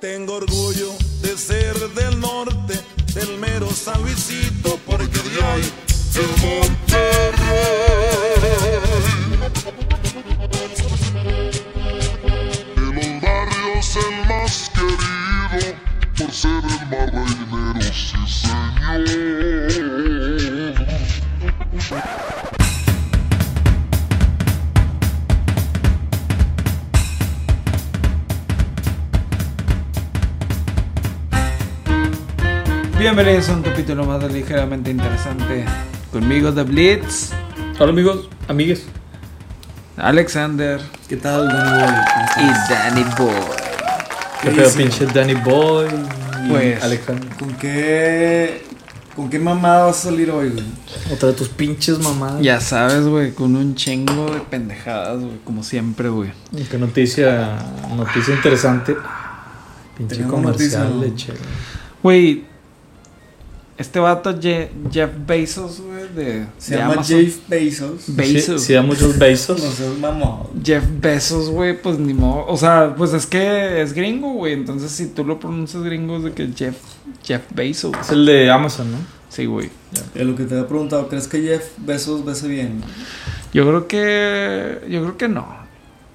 Tengo orgullo de ser del norte, del mero San Luisito, porque de ahí más de ligeramente interesante. Conmigo The Blitz, Hola amigos, amigues. Alexander ¿Qué tal, Danny Boy? ¿Cómo y? Danny Boy. Qué ¿Qué feo dice? pinche Danny Boy y Pues, Alexander. ¿Con qué, ¿Con qué mamada vas a salir hoy, güey? Otra de tus pinches mamadas. Ya sabes, güey, con un chingo de pendejadas, güey, como siempre, güey. Qué noticia, noticia interesante. Pinche Tenemos comercial noticia. Güey, este vato Je- Jeff Bezos, güey, de, Se de llama Amazon. Jeff Bezos. Bezos. Sí, sí da muchos besos. No seas mamón. Jeff Bezos, güey, pues ni modo. O sea, pues es que es gringo, güey. Entonces, si tú lo pronuncias gringo, es de que Jeff, Jeff Bezos. Es el de Amazon, ¿no? Sí, güey. Es lo que te había preguntado, ¿crees que Jeff Bezos bese bien? Yo creo que. Yo creo que no.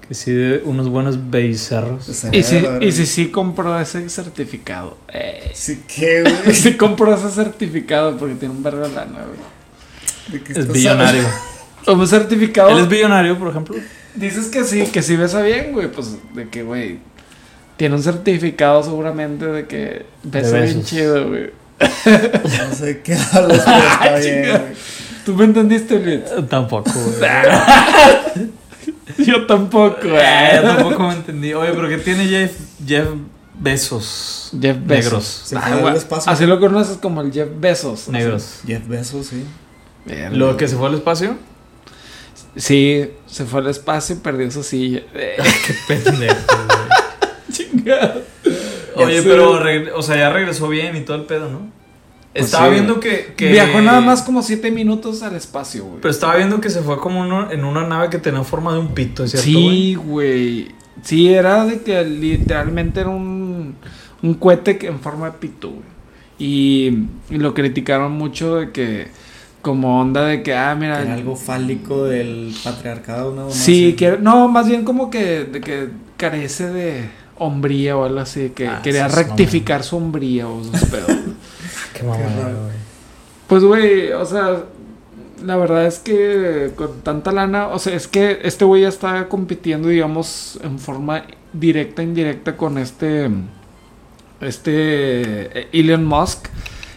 Que sí de unos buenos becerros. Estaría Y si, y si sí compró ese certificado. Eh, Sí, ¿qué, güey? si compró ese certificado porque tiene un verbo de lana, güey. ¿De qué Es billonario. Un certificado. Él es billonario, por ejemplo. Dices que sí, que sí besa bien, güey. Pues de que, güey. Tiene un certificado seguramente de que besa De bien chido, güey. No sé qué hablas, pero está bien, güey. ¿Tú me entendiste? Eh, Tampoco, güey. Yo tampoco, güey. Eh, tampoco me entendí. Oye, pero ¿qué tiene Jeff, Jeff Besos? Jeff. Negros. Se Ah, fue al güey, espacio. Así lo conoces como el Jeff Bezos. Negros. Jeff Bezos, sí. Verga. Lo que se fue al espacio. Sí, se fue al espacio y perdió su silla. Eh, Qué pendejo. Chingado. Oye, pero, o sea, ya regresó bien y todo el pedo, ¿no? Pues estaba sí, viendo que, que- Viajó nada más como siete minutos al espacio, güey. Pero estaba viendo que se fue como uno- en una nave que tenía forma de un pito, ¿es cierto, Sí, güey. Sí, era de que literalmente era un, un cohete que- en forma de pito, güey. Y, y lo criticaron mucho de que, como onda de que, ah, mira. Era algo fálico del patriarcado, ¿no? Sí, que no, más bien como que, de que carece de hombría o algo así, que Ah, quería rectificar su hombría o sus pedos. Qué mamada, güey. Pues, güey, o sea, la verdad es que con tanta lana, o sea, es que este güey ya está compitiendo, digamos, en forma directa, indirecta con este, este eh, Elon Musk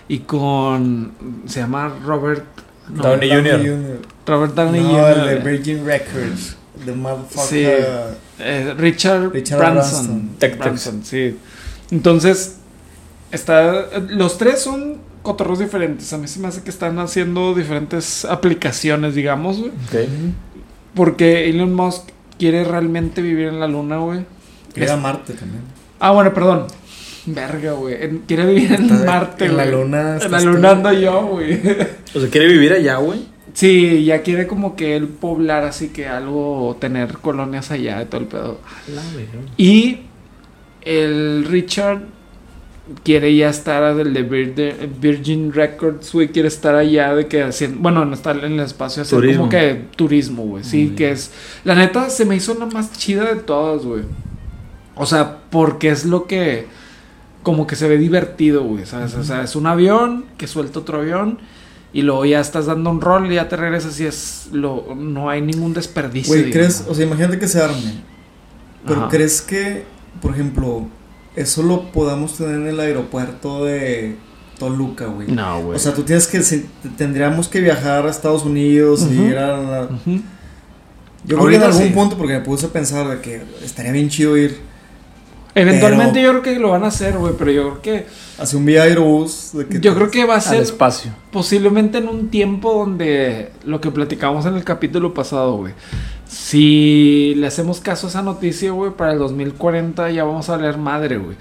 y con, se llama Robert, no, Downey Jr. Robert Downey No, Jr. el de Virgin Records. The motherfucker. Sí. Eh, Richard, Richard Branson. Branson. Branson, sí. Entonces, está, los tres son cotorros diferentes. A mí se me hace que están haciendo diferentes aplicaciones, digamos, güey. Porque Elon Musk quiere realmente vivir en la luna, güey. Era Es- Marte también. Ah, bueno, perdón. Verga, güey. En- Quiere vivir en Está- Marte, en la güey. luna En la luna ando yo, güey. O sea, quiere vivir allá, güey. Sí, ya quiere como que él poblar así que algo, tener colonias allá de todo el pedo. Y el Richard quiere ya estar del de Vir- Virgin Records, güey, quiere estar allá de que haciendo, bueno, no estar en el espacio, hacer Turismo. como que turismo, güey, sí, Muy que bien. es, la neta se me hizo la más chida de todas, güey. O sea, porque es lo que, como que se ve divertido, güey, ¿sabes? O sea, es un avión que suelta otro avión. Y luego ya estás dando un rol y ya te regresas y es lo no hay ningún desperdicio. Güey. ¿crees? O sea, imagínate que se arme. Pero Ajá. ¿crees que, por ejemplo, eso lo podamos tener en el aeropuerto de Toluca, güey? No, güey. O sea, tú tienes que, si- tendríamos que viajar a Estados Unidos y ir a la-. Yo creo que en algún sí. punto, porque me puse a pensar de que estaría bien chido ir Eventualmente Pero- yo creo que lo van a hacer, güey, pero yo creo que hacia un vía Aerobús. De que yo creo que va a Al ser espacio. posiblemente en un tiempo donde lo que platicamos en el capítulo pasado, güey. Si le hacemos caso a esa noticia, güey, para el 2040 ya vamos a leer madre, güey.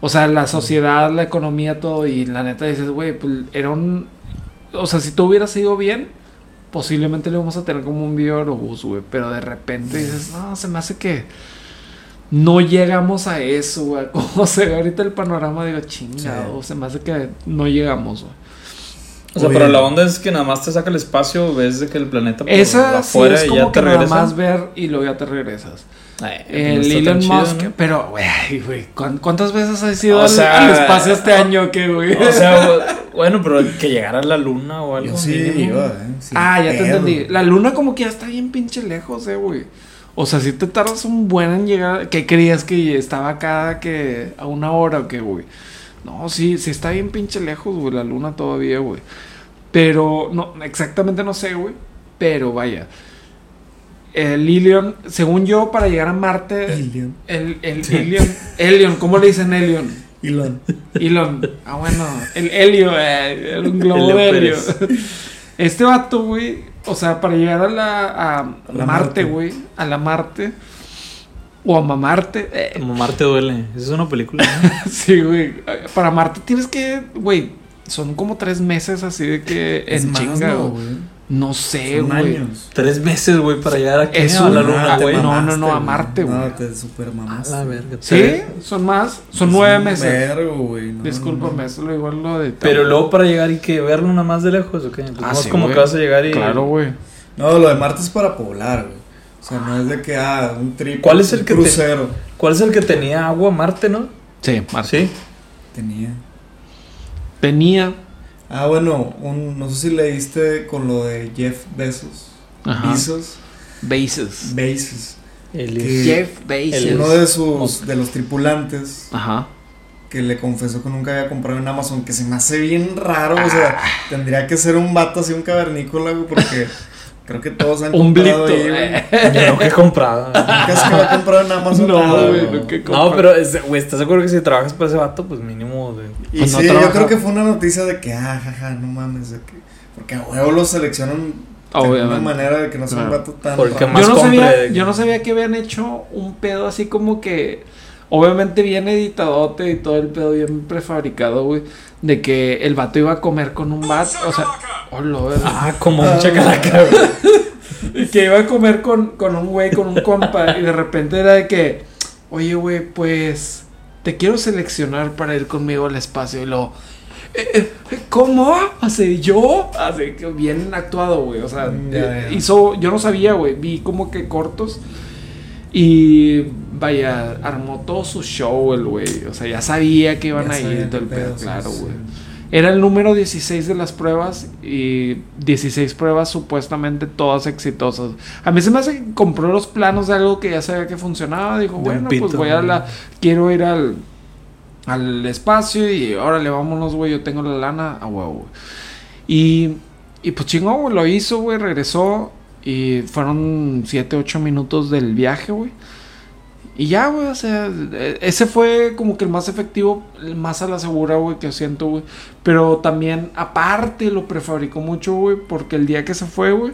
O sea, la sociedad, la economía, todo. Y la neta dices, güey, pues era un. O sea, si todo hubiera sido bien, posiblemente le vamos a tener como un video aerobús, güey. Pero de repente dices, no, se me hace que. no llegamos a eso, güey. Como se ve ahorita el panorama, digo, chingado, se me hace que no llegamos, güey. O sea, Oye. pero la onda es que nada más te saca el espacio, ves de que el planeta por Esa sí afuera es y como ya que te nada más ver y luego ya te regresas. Ay, El no está Elon chido, Musk, ¿no? pero, güey, güey, ¿cuán- ¿cuántas veces has ido O al, sea, al espacio este año que, güey? O sea, bueno, pero que llegara a la luna o algo. Yo sí iba, eh. ah, ya te entendí. La luna como que ya está bien pinche lejos, eh, güey. O sea, si te tardas un buen en llegar, ¿qué creías que estaba acá que a una hora o qué, güey? No, sí, sí está bien pinche lejos, güey, la luna todavía, güey. Pero, no, exactamente no sé, güey. Pero vaya. El Ilion, según yo, para llegar a Marte. Alien. El, el Ilion. Elion, ¿cómo le dicen Elion? Elon. Elon. Ah, bueno. El helio, eh, un globo Helio de helio. Pérez. Este vato, güey. O sea, para llegar a la. A, A la Marte, Marte. güey. A la Marte. O a mamarte. eh, Como Marte duele. Esa es una película. ¿no? sí, güey. Para Marte tienes que. Güey. Son como tres meses así de que. Es en chinga, ¿no? No sé, Son güey. años. Tres meses, güey, para llegar aquí Es a la un- luna, güey. no, no, a Marte, güey. No, te super A mamaste. la verga. Sí, son más. Son Es nueve meses. vergo, güey. no, Discúlpame, no. eso lo igual lo de. Pero luego para llegar y que verlo nada más de lejos, ¿o qué? Pues Ah, no es sí, como güey. que vas a llegar y... Claro, güey. No, lo de Marte es para poblar, güey. O sea, no es de que, ah, un trip. ¿Cuál es el un que te- crucero ¿Cuál es el que tenía agua Marte, no? Sí, Sí. tenía? Tenía. Ah, bueno, un, no sé si leíste con lo de Jeff Bezos. Ajá. Bezos. Bases. Bezos. El... Jeff Bezos. el- Uno de sus, de los tripulantes Ajá. que le confesó que nunca había comprado en Amazon, que se me hace bien raro, o sea, tendría que ser un vato así, un cavernícola, güey, porque creo que todos han Un comprado blito. ahí, güey. Yo no que he comprado. Nunca se me ha comprado en Amazon No, güey, güey. nunca he No, comprado. pero, es- güey, ¿estás seguro que si trabajas para ese vato, pues mínimo de... Y Pues no sí, yo trabaja. creo que fue una noticia de que, ah, jaja, no mames, de que, porque a huevo lo seleccionan de una Obviamente. manera de que no sea un Claro. vato tan Porque raro. más Yo no, compre sabía, yo no sabía que habían hecho un pedo así como que. Obviamente bien editadote y todo el pedo bien prefabricado, güey. De que el vato iba a comer con un vato. O sea, hola, güey. Ah, como un Ah. chacalaca, güey. Y que iba a comer con, con un güey, con un compa. Y de repente era de que, oye, güey, pues te quiero seleccionar para ir conmigo al espacio. Y luego, "Eh, eh, ¿cómo? ¿Así yo? Así que bien actuado, güey. O sea, eh, hizo, yo no sabía, güey. Vi como que cortos. Y vaya, armó todo su show el güey. O sea, ya sabía que iban Ya a ir todo el pedo, claro, sí. Era el número 16 de las pruebas y 16 pruebas supuestamente todas exitosas. A mí se me hace que compró los planos de algo que ya sabía que funcionaba. Dijo, De bueno, pito, pues voy a la... Quiero ir al, al espacio y órale, vámonos, güey, yo tengo la lana a huevo, güey. Y, y pues chingón, güey, lo hizo, güey, regresó y fueron 7, 8 minutos del viaje, güey. Y ya, güey, o sea, e- ese fue como que el más efectivo, el más a la segura, güey, que siento, güey. Pero también, aparte, lo prefabricó mucho, güey, porque el día que se fue, güey,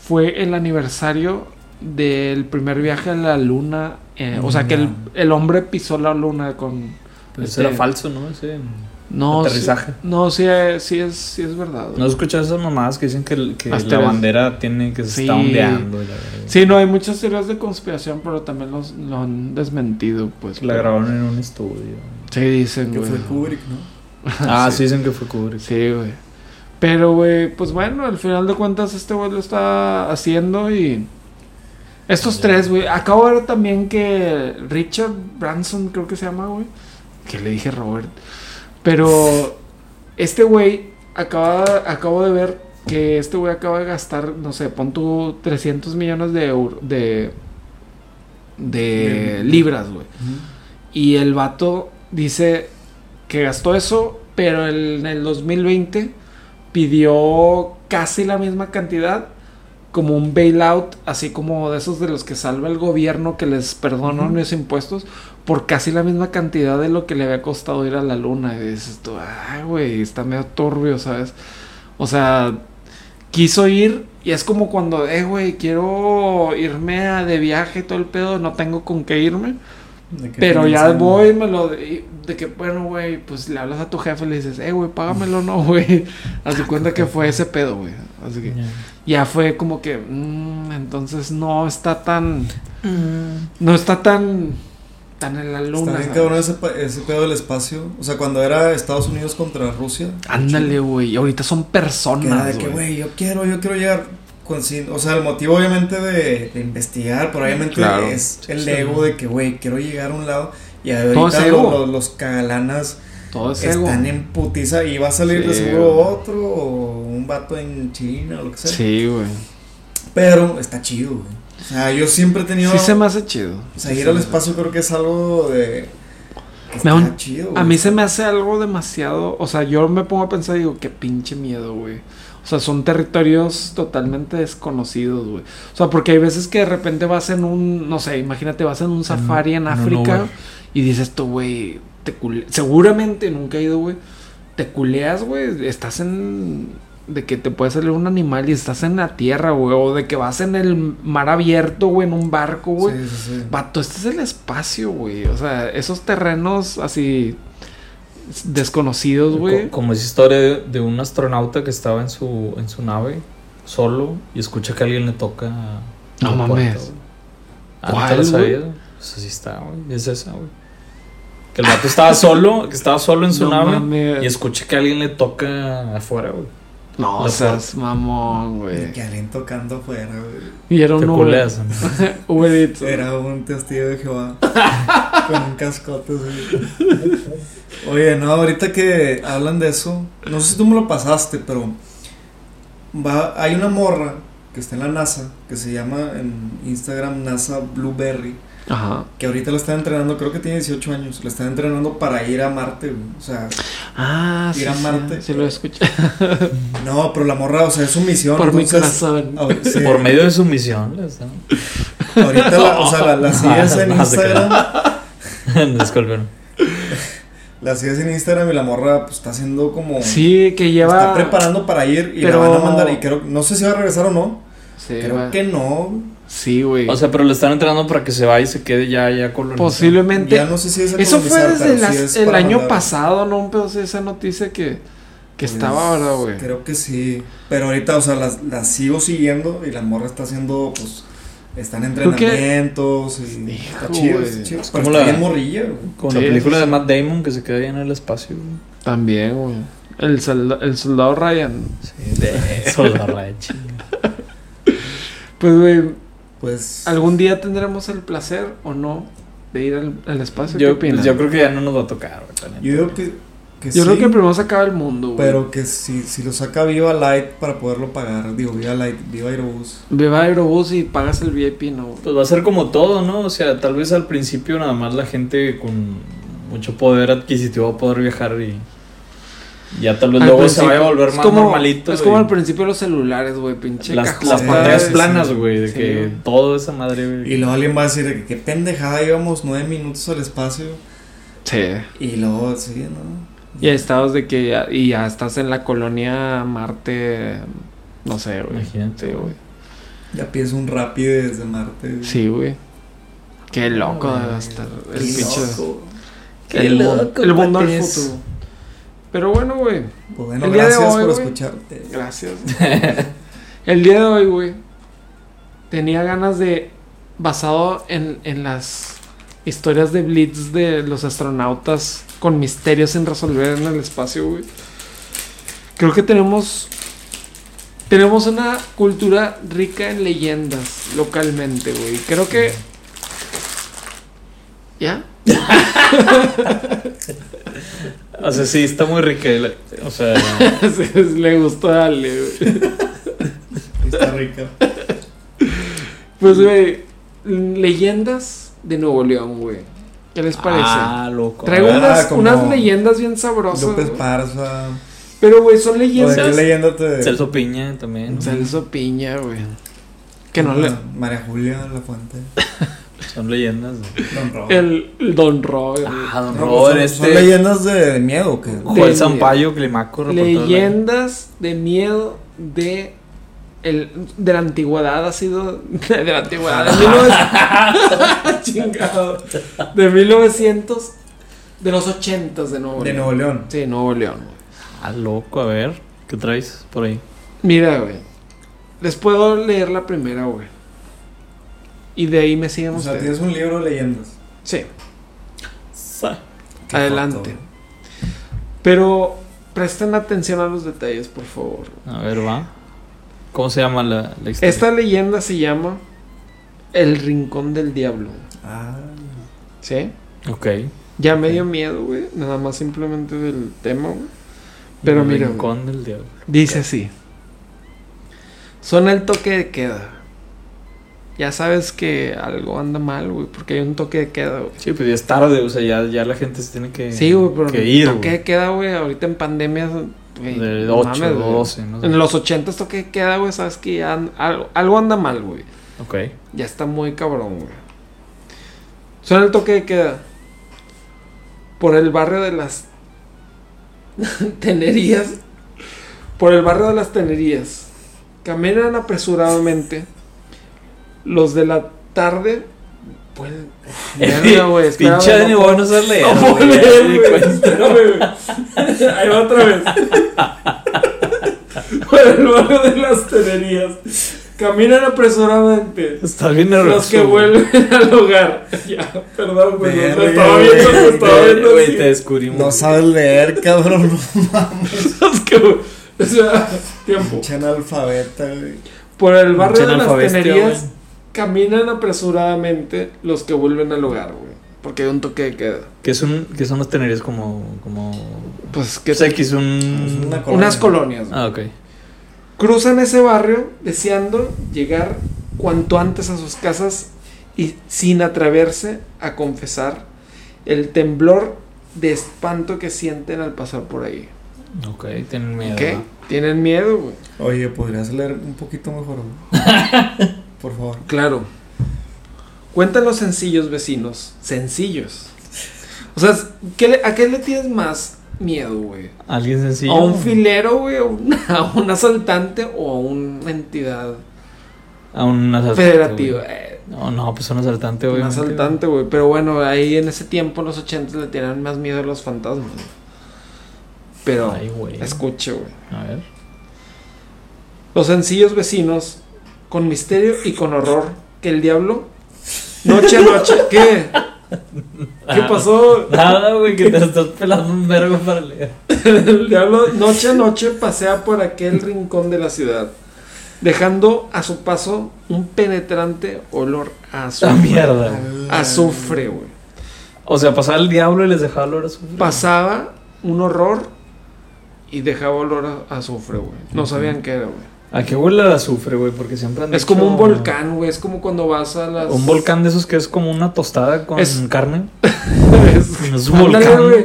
fue el aniversario del primer viaje a la luna. eh, o sea, que el, el hombre pisó la luna con... Pues este, era falso, ¿no? Ese No, sí- aterrizaje. no, sí, eh, sí es, sí es verdad. güey. ¿No has escuchado esas mamadas que dicen que, el- que Hasta la bandera tiene que se Sí. está ondeando? la? Sí, no, hay muchas teorías de conspiración, pero también los, lo han desmentido, pues. La pero- grabaron en un estudio. Sí, dicen, Que güey. fue Kubrick, ¿no? Ah, Sí. sí, dicen que fue Kubrick. Sí, güey. Pero, güey, pues bueno, al final de cuentas este güey lo está haciendo y... Estos tres, güey. Acabo de ver también que Richard Branson, creo que se llama, güey. Que le dije Robert. Pero este güey, acaba, acabo de ver que este güey acaba de gastar, no sé, pon tú 300 millones de euros, de... De libras, güey. Y el vato dice que gastó eso, pero en el 2020 pidió casi la misma cantidad como un bailout, así como de esos de los que salva el gobierno que les perdonan los impuestos por casi la misma cantidad de lo que le había costado ir a la luna. Y dices tú, ay, güey, está medio turbio, ¿sabes? O sea, quiso ir y es como cuando, eh, güey, quiero irme a- de viaje y todo el pedo, no tengo con qué irme. Que Pero ya voy, me lo. De, de que, bueno, güey, pues le hablas a tu jefe y le dices, eh, güey, págamelo, no, güey. Haz de cuenta que fue ese pedo, güey. Así que ya fue como que, mm, entonces no está tan. No está tan. están en la Está luna. bien ¿sabes? cabrón ese, ese pedo del espacio. O sea, cuando era Estados Unidos contra Rusia. Ándale, güey. Ahorita son Que personas, de que, güey. güey, yo quiero, yo quiero llegar. O sea, el motivo obviamente de, de investigar, Claro. es el ego de que, güey, quiero llegar a un lado. Y ahorita ego. los, los, cagalanas Todo es ego. están en putiza y va a salir de seguro otro o un vato en China o lo que sea. Sí, güey. Pero está chido, güey. O sea, yo siempre he tenido. Sí se me hace chido. O sea, Sí ir se al espacio creo que es algo de. Que Me da está un- chido, A mí se me hace algo demasiado. O sea, yo me pongo a pensar y digo, qué pinche miedo, güey. O sea, son territorios totalmente desconocidos, güey. O sea, porque hay veces que de repente vas en un. No sé, imagínate, vas en un safari en África y dices tú, güey. Te cule- Seguramente nunca he ido, güey. Te culeas, güey. Estás en. De que te puede salir un animal y estás en la tierra, güey. O de que vas en el mar abierto, güey, en un barco, güey. Sí, sí, sí. Vato, este es el espacio, güey. O sea, esos terrenos así desconocidos, güey. Co- Como esa historia de, de un astronauta que estaba en su, en su nave solo y escucha que alguien le toca. No mames. Ah, ¿no te ¿Cuál, lo? Pues así está, güey. Es esa, güey. Que el vato estaba solo, que estaba solo en su No nave mames. y escucha que alguien le toca afuera, güey. No La seas mamón, Y güey. que alguien tocando afuera, güey. Y era Te un Uber. Era un testigo de Jehová. con un cascote, así. Oye, no, ahorita que hablan de eso, no sé si tú me lo pasaste, pero va, hay una morra que está en la NASA, que se llama en Instagram NASA Blueberry, Ajá. que ahorita la están entrenando, creo que tiene 18 años, la están entrenando para ir a Marte, güey. O sea, Ah, sí. Ir a sí, Marte. Sí, lo escuché. no, pero la morra, o sea, es su misión. Por mi entonces, corazón. ah, sí. Por medio de su misión. Ahorita, la, o sea, la, la sigues en No, se Instagram. Disculpen. La sigues en Instagram y la morra pues está haciendo como Sí, que lleva. está preparando para ir y Pero- la van a mandar y creo no sé si va a regresar o no. Sí, creo va. que no. Sí, güey. O sea, pero le están entrenando para que se vaya y se quede ya, ya colonizado. Posiblemente. Ya no sé si es Eso fue desde pero las- sí es el año mandar. pasado, ¿no? Pedo de esa noticia que, que Pues, estaba ahora, güey. Creo que sí. Pero ahorita, o sea, las, las sigo siguiendo y la morra está haciendo, pues, están entrenamientos y Hijo, está chido, está chido. Pero como está la- bien morrilla, güey. Con Sí, la película sí, de sí. Matt Damon que se queda ahí en el espacio. güey. También, güey. El, solda- el soldado Ryan. Sí, la re chinga. Pues, güey, Pues, ¿algún día tendremos el placer o no de ir al, al espacio? ¿Qué Yo, opinas? yo creo que ya no nos va a tocar, güey, yo digo que, que Yo sí, creo que primero se acaba el mundo, güey. pero que si, si lo saca Viva Light para poderlo pagar, digo, Viva Light, Viva Aerobús. Viva Aerobús y pagas el VIP, ¿no? Pues va a ser como todo, ¿no? O sea, tal vez al principio nada más la gente con mucho poder adquisitivo va a poder viajar y ya tal vez Al luego se vaya a volver más como- normalito. Es y como al principio los celulares, güey, pinche las, las pantallas planas, sí. güey, de Sí, que güey. todo esa madre, güey. Y luego alguien va a decir de que qué pendejada íbamos nueve minutos al espacio. Sí. Y luego, sí, ¿no? Y estabas de que ya, y ya estás en la colonia Marte, no sé, güey. Imagínate, Sí, güey. Ya pides un Rappi desde Marte. güey. Sí, güey. Qué loco debe estar el Qué pinche. loco. El, mu- loco, el mundo del futuro. Pero bueno, güey. Pues bueno, El día de gracias hoy, por güey. escucharte. Gracias. el día de hoy, güey. Tenía ganas de. Basado en, en las historias de Blitz de los astronautas con misterios sin resolver en el espacio, güey. Creo que tenemos. Tenemos una cultura rica en leyendas localmente, güey. Creo que. ¿Ya? O sea, sí, está muy rica. la- O sea, Le gustó a Ale, güey. Está rica. Pues, güey, leyendas de Nuevo León, güey. ¿Qué les parece? Ah, loco. Traigo ah, unas, unas leyendas bien sabrosas. López. Parza. Pero, güey, son ¿O de qué leyendas. leyenda te.? Celso Piña también. ¿no? Celso Piña, güey. Que no le. Ah, María Julia La Fuente. Son leyendas. güey. Don Rob. El, el Don Robert. Ah, don Robert, son, son este. leyendas de, de miedo, que de- Sampaio, Climaco, de leyendas de miedo de. El, de la antigüedad ha sido. De la antigüedad. De 1900. Chingado. De 1900. De los 80 de Nuevo de León. Nuevo León. Sí, Nuevo León. Ah, loco, a ver. ¿Qué traes por ahí? Mira, güey. Les puedo leer la primera, güey. Y de ahí me siguen O sea, tienes un libro de leyendas. Sí. Adelante. Pero presten atención a los detalles, por favor. A ver, va. ¿Cómo se llama la, la historia? Esta leyenda se llama El Rincón del Diablo. Ah, ¿Sí? Ok. Ya me dio miedo, güey. Nada más simplemente del tema, güey. Pero El mira, Rincón del diablo. dice así. Suena el toque de queda. Ya sabes que algo anda mal, güey, porque hay un toque de queda, güey. Sí, pues ya es tarde, o sea, ya, ya la gente se tiene que, Sí, güey, pero que ir. toque de queda, güey, ahorita en pandemia, güey. De no 8, mames, güey. 12, no sé. En los 80 toque de queda, güey, sabes que ya and- algo, algo anda mal, güey. Ok. Ya está muy cabrón, güey. Suena el toque de queda. Por el barrio de las Tenerías. Por el barrio de las Tenerías. Caminan apresuradamente. Los de la tarde. Pues. Verga, güey. Pinche Dani, no no sabes leer. no puedo leer. Ahí va otra vez. Por el barrio de las Tenerías. Caminan apresuradamente. Estás bien nervioso. Los que vuelven al hogar. Ya, perdón, güey. no, Verga, me estaba viendo, me estaba viendo. güey, te descubrimos. no sabes leer, cabrón. No mames. Los que. O sea, tiempo. Pinche analfabeta, güey. Por el barrio de las tenerías. Caminan apresuradamente los que vuelven al hogar, güey. Porque hay un toque de queda. ¿Qué son, qué son las tenerías como. como... Pues que O sea, que es un. Es una colonia. unas colonias. güey. Ah, ok. Cruzan ese barrio deseando llegar cuanto antes a sus casas y sin atreverse a confesar el temblor de espanto que sienten al pasar por ahí. Ok, tienen miedo. ¿Qué? ¿no? Tienen miedo, güey. Oye, ¿podrías leer un poquito mejor, güey? Por favor. Claro. Cuentan los sencillos vecinos. Sencillos. O sea, ¿qué le- ¿a qué le tienes más miedo, güey? Alguien sencillo. ¿A un filero, güey? ¿A un, un asaltante o a una entidad A un asaltante. federativa? Eh, No, no, pues un asaltante, un güey. asaltante, güey. Pero bueno, ahí en ese tiempo, en los 80, le tenían más miedo a los fantasmas. güey. Pero, Ay, güey. escuche, güey. A ver. Los sencillos vecinos, con misterio y con horror, que el diablo, noche a noche, ¿qué? ¿Qué pasó? Nada, güey, que te estás pelando un vergo para leer. El diablo noche a noche pasea por aquel rincón de la ciudad, dejando a su paso un penetrante olor a azufre. mierda. Azufre, güey. O sea, pasaba el diablo y les dejaba olor a azufre. Pasaba un horror y dejaba olor a a azufre, güey. No sabían qué era, güey. ¿A qué huele el azufre, güey? Porque siempre han Es dicho- como un volcán, güey. Es como cuando vas a las. Un volcán de esos que es como una tostada con Es- carne. es, Es un Ándale, volcán. güey.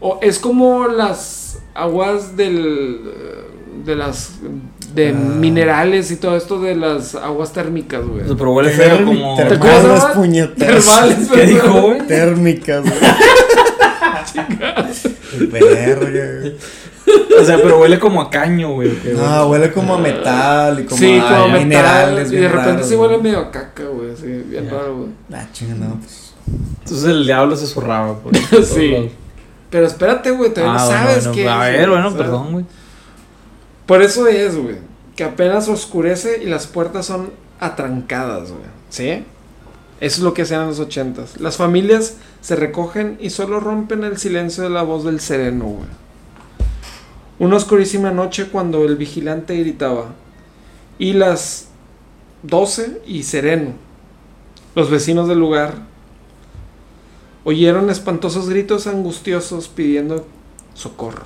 O es como las aguas del. De las. De Ah. minerales y todo esto de las aguas térmicas, güey. Pero huele feo como... ¿Te Termales, acuerdas? puñetas. Termales, ¿Qué dijo, güey? Térmicas, güey. Verga, güey. O sea, pero huele como a caño, güey. No, huele- huele como a metal y como sí, a como metal. minerales. Y de repente raros, sí huele medio a caca, güey. Sí, bien Ya. raro, güey. Ah, chinga, no, pues. Entonces el diablo se zurraba por Sí. Pero espérate, güey. Todavía Ah, no bueno, sabes bueno, qué A es, ver, bueno, ¿sabes? perdón, güey. Por eso es, güey. Que apenas oscurece y las puertas son atrancadas, güey. ¿Sí? Eso es lo que hacían en los ochentas. Las familias se recogen y solo rompen el silencio de la voz del sereno, güey. Una oscurísima noche cuando el vigilante gritaba. Y las 12 y sereno. Los vecinos del lugar oyeron espantosos gritos angustiosos pidiendo socorro.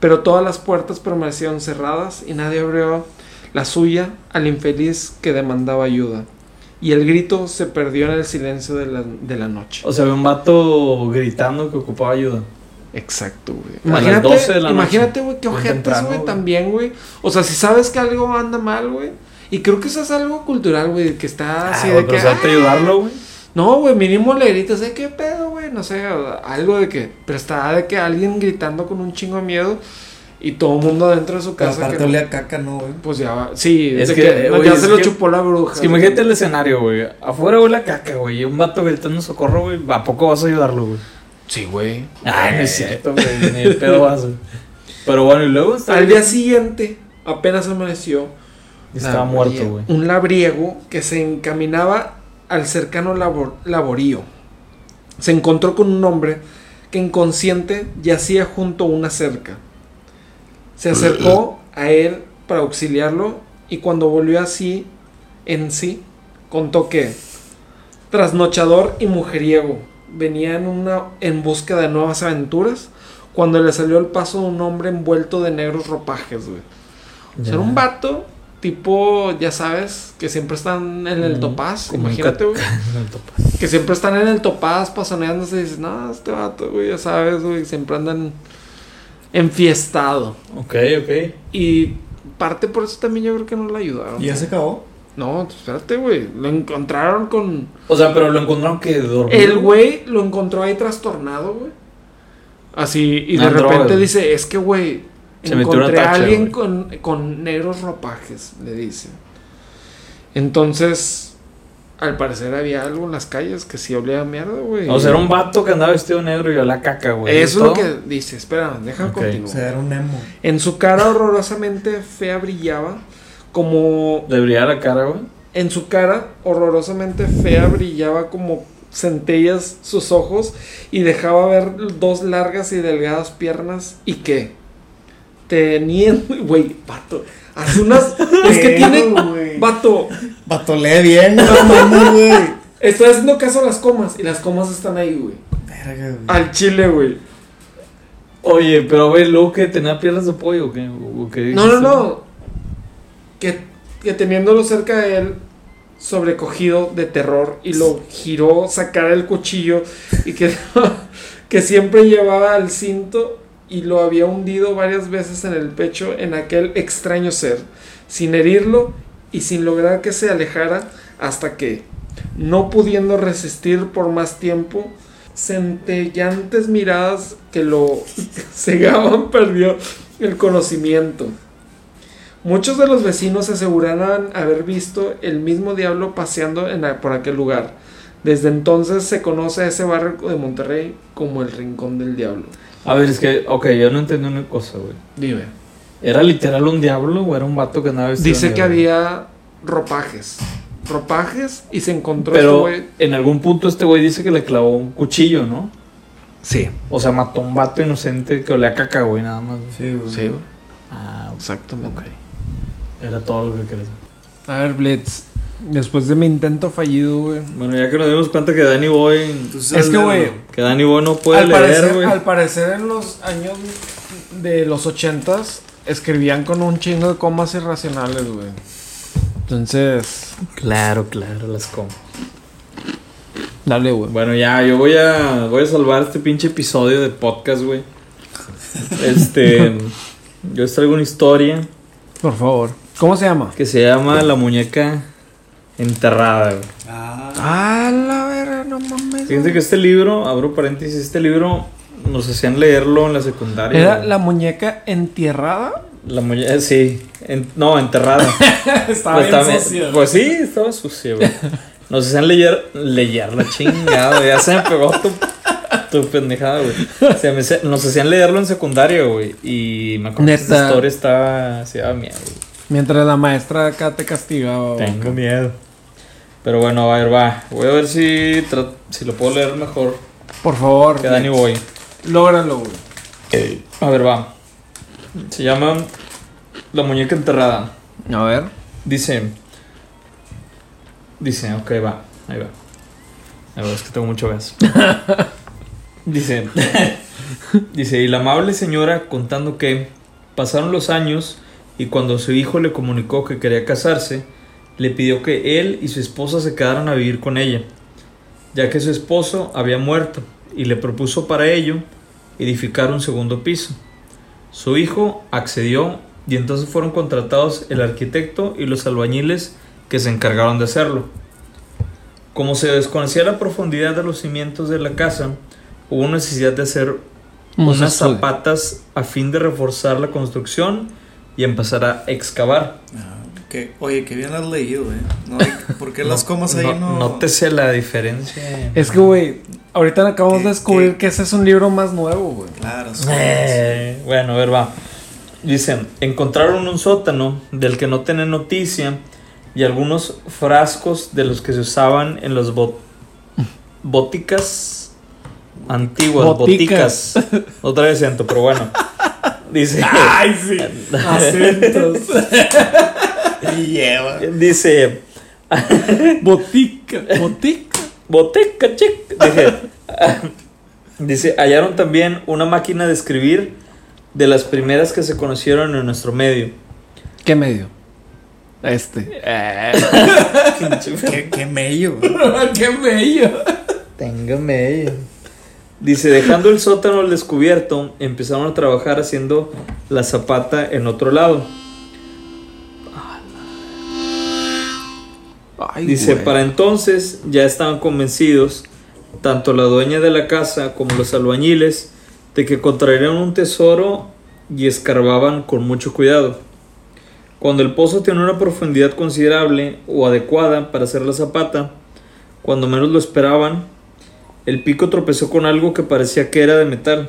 Pero todas las puertas permanecieron cerradas y nadie abrió la suya al infeliz que demandaba ayuda. Y el grito se perdió en el silencio de la, de la noche. O sea, había un vato gritando que ocupaba ayuda. Exacto, güey. A las Imagínate, 12 de la imagínate, güey, qué ojetes, güey, también, güey. O sea, si sabes que algo anda mal, güey. Y creo que eso es algo cultural, güey, que está así Ah, de que. pero salte a "Ah". ayudarlo, güey. No, güey, mínimo le gritas de qué pedo, güey. No sé, algo de que. Pero está de que alguien gritando con un chingo de miedo. Y todo el mundo dentro de su Pero casa. aparte que a caca, ¿no, güey? Pues ya va. Sí, Es que, que, no, ya es se lo chupó la bruja. Es que imagínate el escenario, güey. Afuera huele a caca, güey. Y un vato gritando socorro, güey. ¿A poco vas a ayudarlo, güey? Sí, güey. Ay, no es cierto, güey. Ni el pedo vas. Pero bueno, y luego está Al día siguiente, apenas amaneció. Estaba muerto, güey. Un labriego que se encaminaba al cercano labor- laborío. se encontró con un hombre que inconsciente yacía junto a una cerca. Se acercó a él para auxiliarlo y cuando volvió así en sí, contó que trasnochador y mujeriego venía en, una, en busca de nuevas aventuras cuando le salió al paso un hombre envuelto de negros ropajes, güey. O sea, era un vato tipo, ya sabes, que siempre están en el Mm, topaz, imagínate, güey. en el topaz. Que siempre están en el topaz pasoneándose y dices, no, este vato, güey, ya sabes, güey, siempre andan enfiestado. Ok, ok. Y parte por eso también yo creo que no le ayudaron. ¿Y ya se acabó? No, espérate, güey. Lo encontraron con. O sea, pero lo encontraron que dormido. El güey lo encontró ahí trastornado, güey. Así, y de repente dice, es que, güey, Se metió una encontré a tacha, alguien güey. con, con negros ropajes, le dice. Entonces, al parecer había algo en las calles que sí olía a mierda, güey. O sea, era un vato que andaba vestido negro y a la caca, güey. Eso es lo que dice. Espera, déjame Ok. O continuar. sea, era un emo. En su cara horrorosamente fea brillaba como Le brillaba la cara, güey. En su cara, horrorosamente fea, brillaba como centellas sus ojos y dejaba ver dos largas y delgadas piernas. ¿Y qué? Tenían. Güey, vato. Hace unas. es que tiene. Vato. Vato, lee bien, no mames, güey. Estoy haciendo caso a las comas y las comas están ahí, güey. Verga, güey. Al chile, güey. Oye, pero güey, luego que tenía piernas de pollo, ¿o qué? ¿O qué No, no, no. Que, teniéndolo cerca de él, sobrecogido de terror, y lo giró, sacar el cuchillo, y que, que siempre llevaba al cinto y lo había hundido varias veces en el pecho en aquel extraño ser, sin herirlo y sin lograr que se alejara, hasta que, no pudiendo resistir por más tiempo, centellantes miradas que lo cegaban, perdió el conocimiento. Muchos de los vecinos aseguraban haber visto el mismo diablo paseando en la- por aquel lugar. Desde entonces se conoce a ese barrio de Monterrey como el Rincón del Diablo. A ver, es que, ok, yo no entendí una cosa, güey. Dime. ¿Era literal un diablo o era un vato que andaba vestido de Dice que había ropajes. Ropajes y se encontró ese Pero güey. en algún punto este güey dice que le clavó un cuchillo, ¿no? Sí. O sea, mató a un vato inocente que olía a caca, güey, nada más. Sí, güey. Sí, güey. Ah, Exactamente. ok. Era todo lo que quería. A ver, Blitz. Después de mi intento fallido, güey. Bueno, ya que nos dimos cuenta que Danny Boy... Es que, güey, Que Danny Boy no puede al, leer, parecer, güey. al parecer en los años de los ochentas escribían con un chingo de comas irracionales, güey. Entonces, Claro, claro, las como. dale, güey. Bueno, ya, yo voy a, voy a salvar este pinche episodio de podcast, güey. Este, yo les traigo una historia Por favor. ¿Cómo se llama? que se llama La muñeca enterrada, güey. Ah, Ah, la verga, no mames. Fíjense que este libro, abro paréntesis, este libro nos hacían leerlo en la secundaria. ¿Era güey. la muñeca entierrada? La muñeca, sí, en- no, enterrada. Estaba Pues, bien sucia. pues sí, estaba sucia, güey. Nos hacían leer, leer la chingada, güey. Ya se me pegó tu, tu pendejada, güey. Se me hacía- nos hacían leerlo en secundaria, güey. Y me acuerdo que esa Neta. historia estaba, se daba miedo, güey. Mientras la maestra acá te castigaba. güey. Tengo miedo. Pero bueno, a ver, va. Voy a ver si, si lo puedo leer mejor Por favor. que Dani Boy. Lógralo, güey. A ver, va. Se llama La muñeca enterrada. A ver. Dice. Dice, ok, va. Ahí va. Ahí va, es que tengo mucho gas. dice. dice, y la amable señora contando que pasaron los años y cuando su hijo le comunicó que quería casarse, le pidió que él y su esposa se quedaran a vivir con ella, ya que su esposo había muerto y le propuso para ello edificar un segundo piso. Su hijo accedió y entonces fueron contratados el arquitecto y los albañiles que se encargaron de hacerlo. Como se desconocía la profundidad de los cimientos de la casa, hubo necesidad de hacer unas zapatas a fin de reforzar la construcción y empezar a excavar. ah, oye, que bien has leído, eh. No, hay- ¿Por qué las comas ahí no? Nótese la diferencia. Es que, güey, ahorita acabamos ¿Qué- de descubrir qué? que ese es un libro más nuevo, güey. Claro, sí. Eh, bueno, a ver, va. Dicen, encontraron un sótano del que no tienen noticia y algunos frascos de los que se usaban en los bot- bóticas antiguas, Boticas. boticas. Otra vez siento, pero bueno. Dice, Ay, sí. Acentos. Y lleva. dice, Botica. Botica. boteca, chic. Dije, dice, hallaron también una máquina de escribir de las primeras que se conocieron en nuestro medio. ¿Qué medio? Este. Qué, qué mello. ¡Qué bello! Tengo medio. Dice, dejando el sótano al descubierto, empezaron a trabajar haciendo la zapata en otro lado. Ay, Dice, güey. para entonces ya estaban convencidos, tanto la dueña de la casa como los albañiles, de que encontrarían un tesoro y escarbaban con mucho cuidado. Cuando el pozo tiene una profundidad considerable o adecuada para hacer la zapata, cuando menos lo esperaban, el pico tropezó con algo que parecía que era de metal.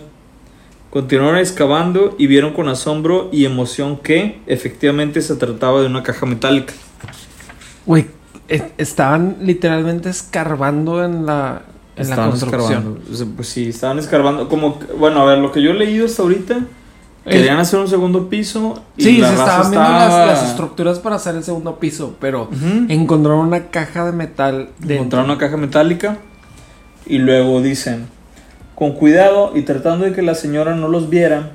Continuaron excavando y vieron con asombro y emoción que efectivamente se trataba de una caja metálica. Güey, e- estaban literalmente escarbando en la, en la Estaban construcción. escarbando. Pues sí, estaban escarbando. Como, bueno, a ver, lo que yo he leído hasta ahorita, Eh, querían hacer un segundo piso. Y Sí, la se raza estaban viendo estaba- las, las estructuras para hacer el segundo piso, pero Ujú. encontraron una caja de metal de Encontraron una caja metálica y luego dicen, con cuidado y tratando de que la señora no los viera,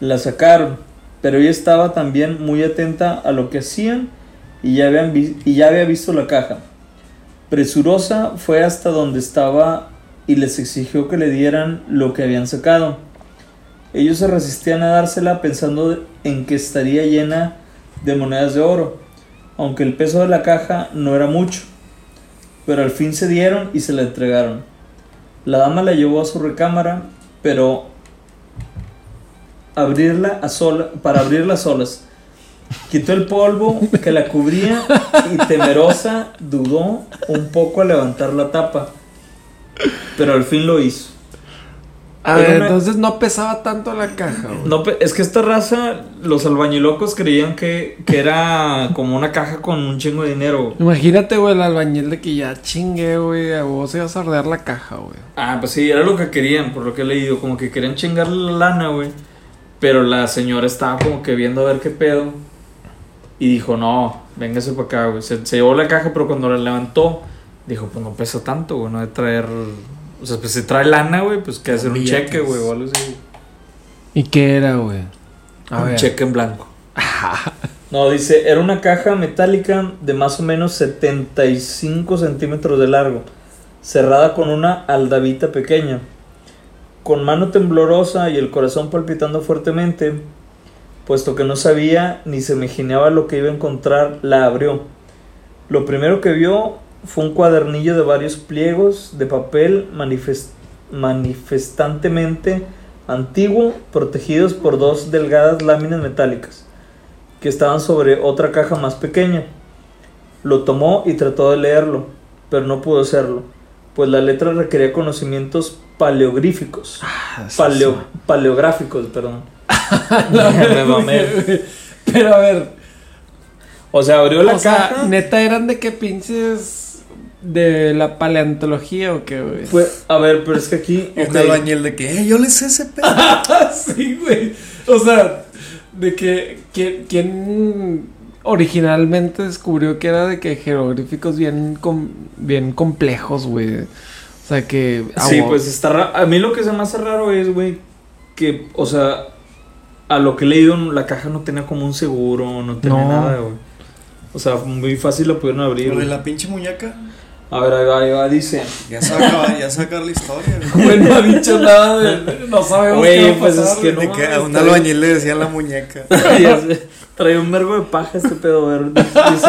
la sacaron, pero ella estaba también muy atenta a lo que hacían y ya, y ya había visto la caja. Presurosa fue hasta donde estaba y les exigió que le dieran lo que habían sacado. Ellos se resistían a dársela pensando en que estaría llena de monedas de oro, aunque el peso de la caja no era mucho pero al fin se dieron y se la entregaron. La dama la llevó a su recámara, pero abrirla a sola, para abrirla a solas. Quitó el polvo que la cubría y temerosa dudó un poco al levantar la tapa, pero al fin lo hizo. A Era ver, una- entonces no pesaba tanto la caja, güey. No, es que esta raza, los albañilocos creían que, que era como una caja con un chingo de dinero. Imagínate, güey, el albañil de que ya chingue, güey, a vos ibas a arder la caja, güey. Ah, pues sí, era lo que querían, por lo que he leído. Como que querían chingarle la lana, güey. Pero la señora estaba como que viendo a ver qué pedo. Y dijo, no, véngase para acá, güey. Se, se llevó la caja, pero cuando la levantó, dijo, pues no pesa tanto, güey. No de traer. O sea, pues si trae lana, güey, pues que hacer un Billetes. cheque, güey, o algo así. ¿Y qué era, güey? Un ver. cheque en blanco. No, dice, era una caja metálica de más o menos 75 centímetros de largo, cerrada con una aldabita pequeña. Con mano temblorosa y el corazón palpitando fuertemente, puesto que no sabía ni se imaginaba lo que iba a encontrar, la abrió. Lo primero que vio fue un cuadernillo de varios pliegos de papel manifest- manifestantemente antiguo, protegidos por dos delgadas láminas metálicas que estaban sobre otra caja más pequeña. Lo tomó y trató de leerlo, pero no pudo hacerlo, pues la letra requería conocimientos paleográficos. Ah, Paleo, sí. paleográficos, perdón. Me mamé. Pero a ver, O sea, abrió la o sea, caja. neta eran de qué pinches de la paleontología o qué, güey. Pues, a ver, pero es que aquí. Un albañil de que, eh, yo le sé ese pedo. sí, güey. O sea, de que ¿quién, quién originalmente descubrió que era de que jeroglíficos bien com- bien complejos, güey. O sea que Sí, pues está raro. A mí lo que se me hace raro es, güey, que, o sea, a lo que he leído, la caja no tenía como un seguro, no tenía No. nada, güey. O sea, muy fácil la pudieron abrir. Lo de la pinche muñeca. A ver, ahí va, ahí va, dice. Ya se va a acabar, ya se va a acabar la historia. güey. no ha dicho nada de no sabemos Güey, qué va pues pasar, es que no De que a un albañil le decían la muñeca. Traía un vergo de paja este pedo, ver. Dice,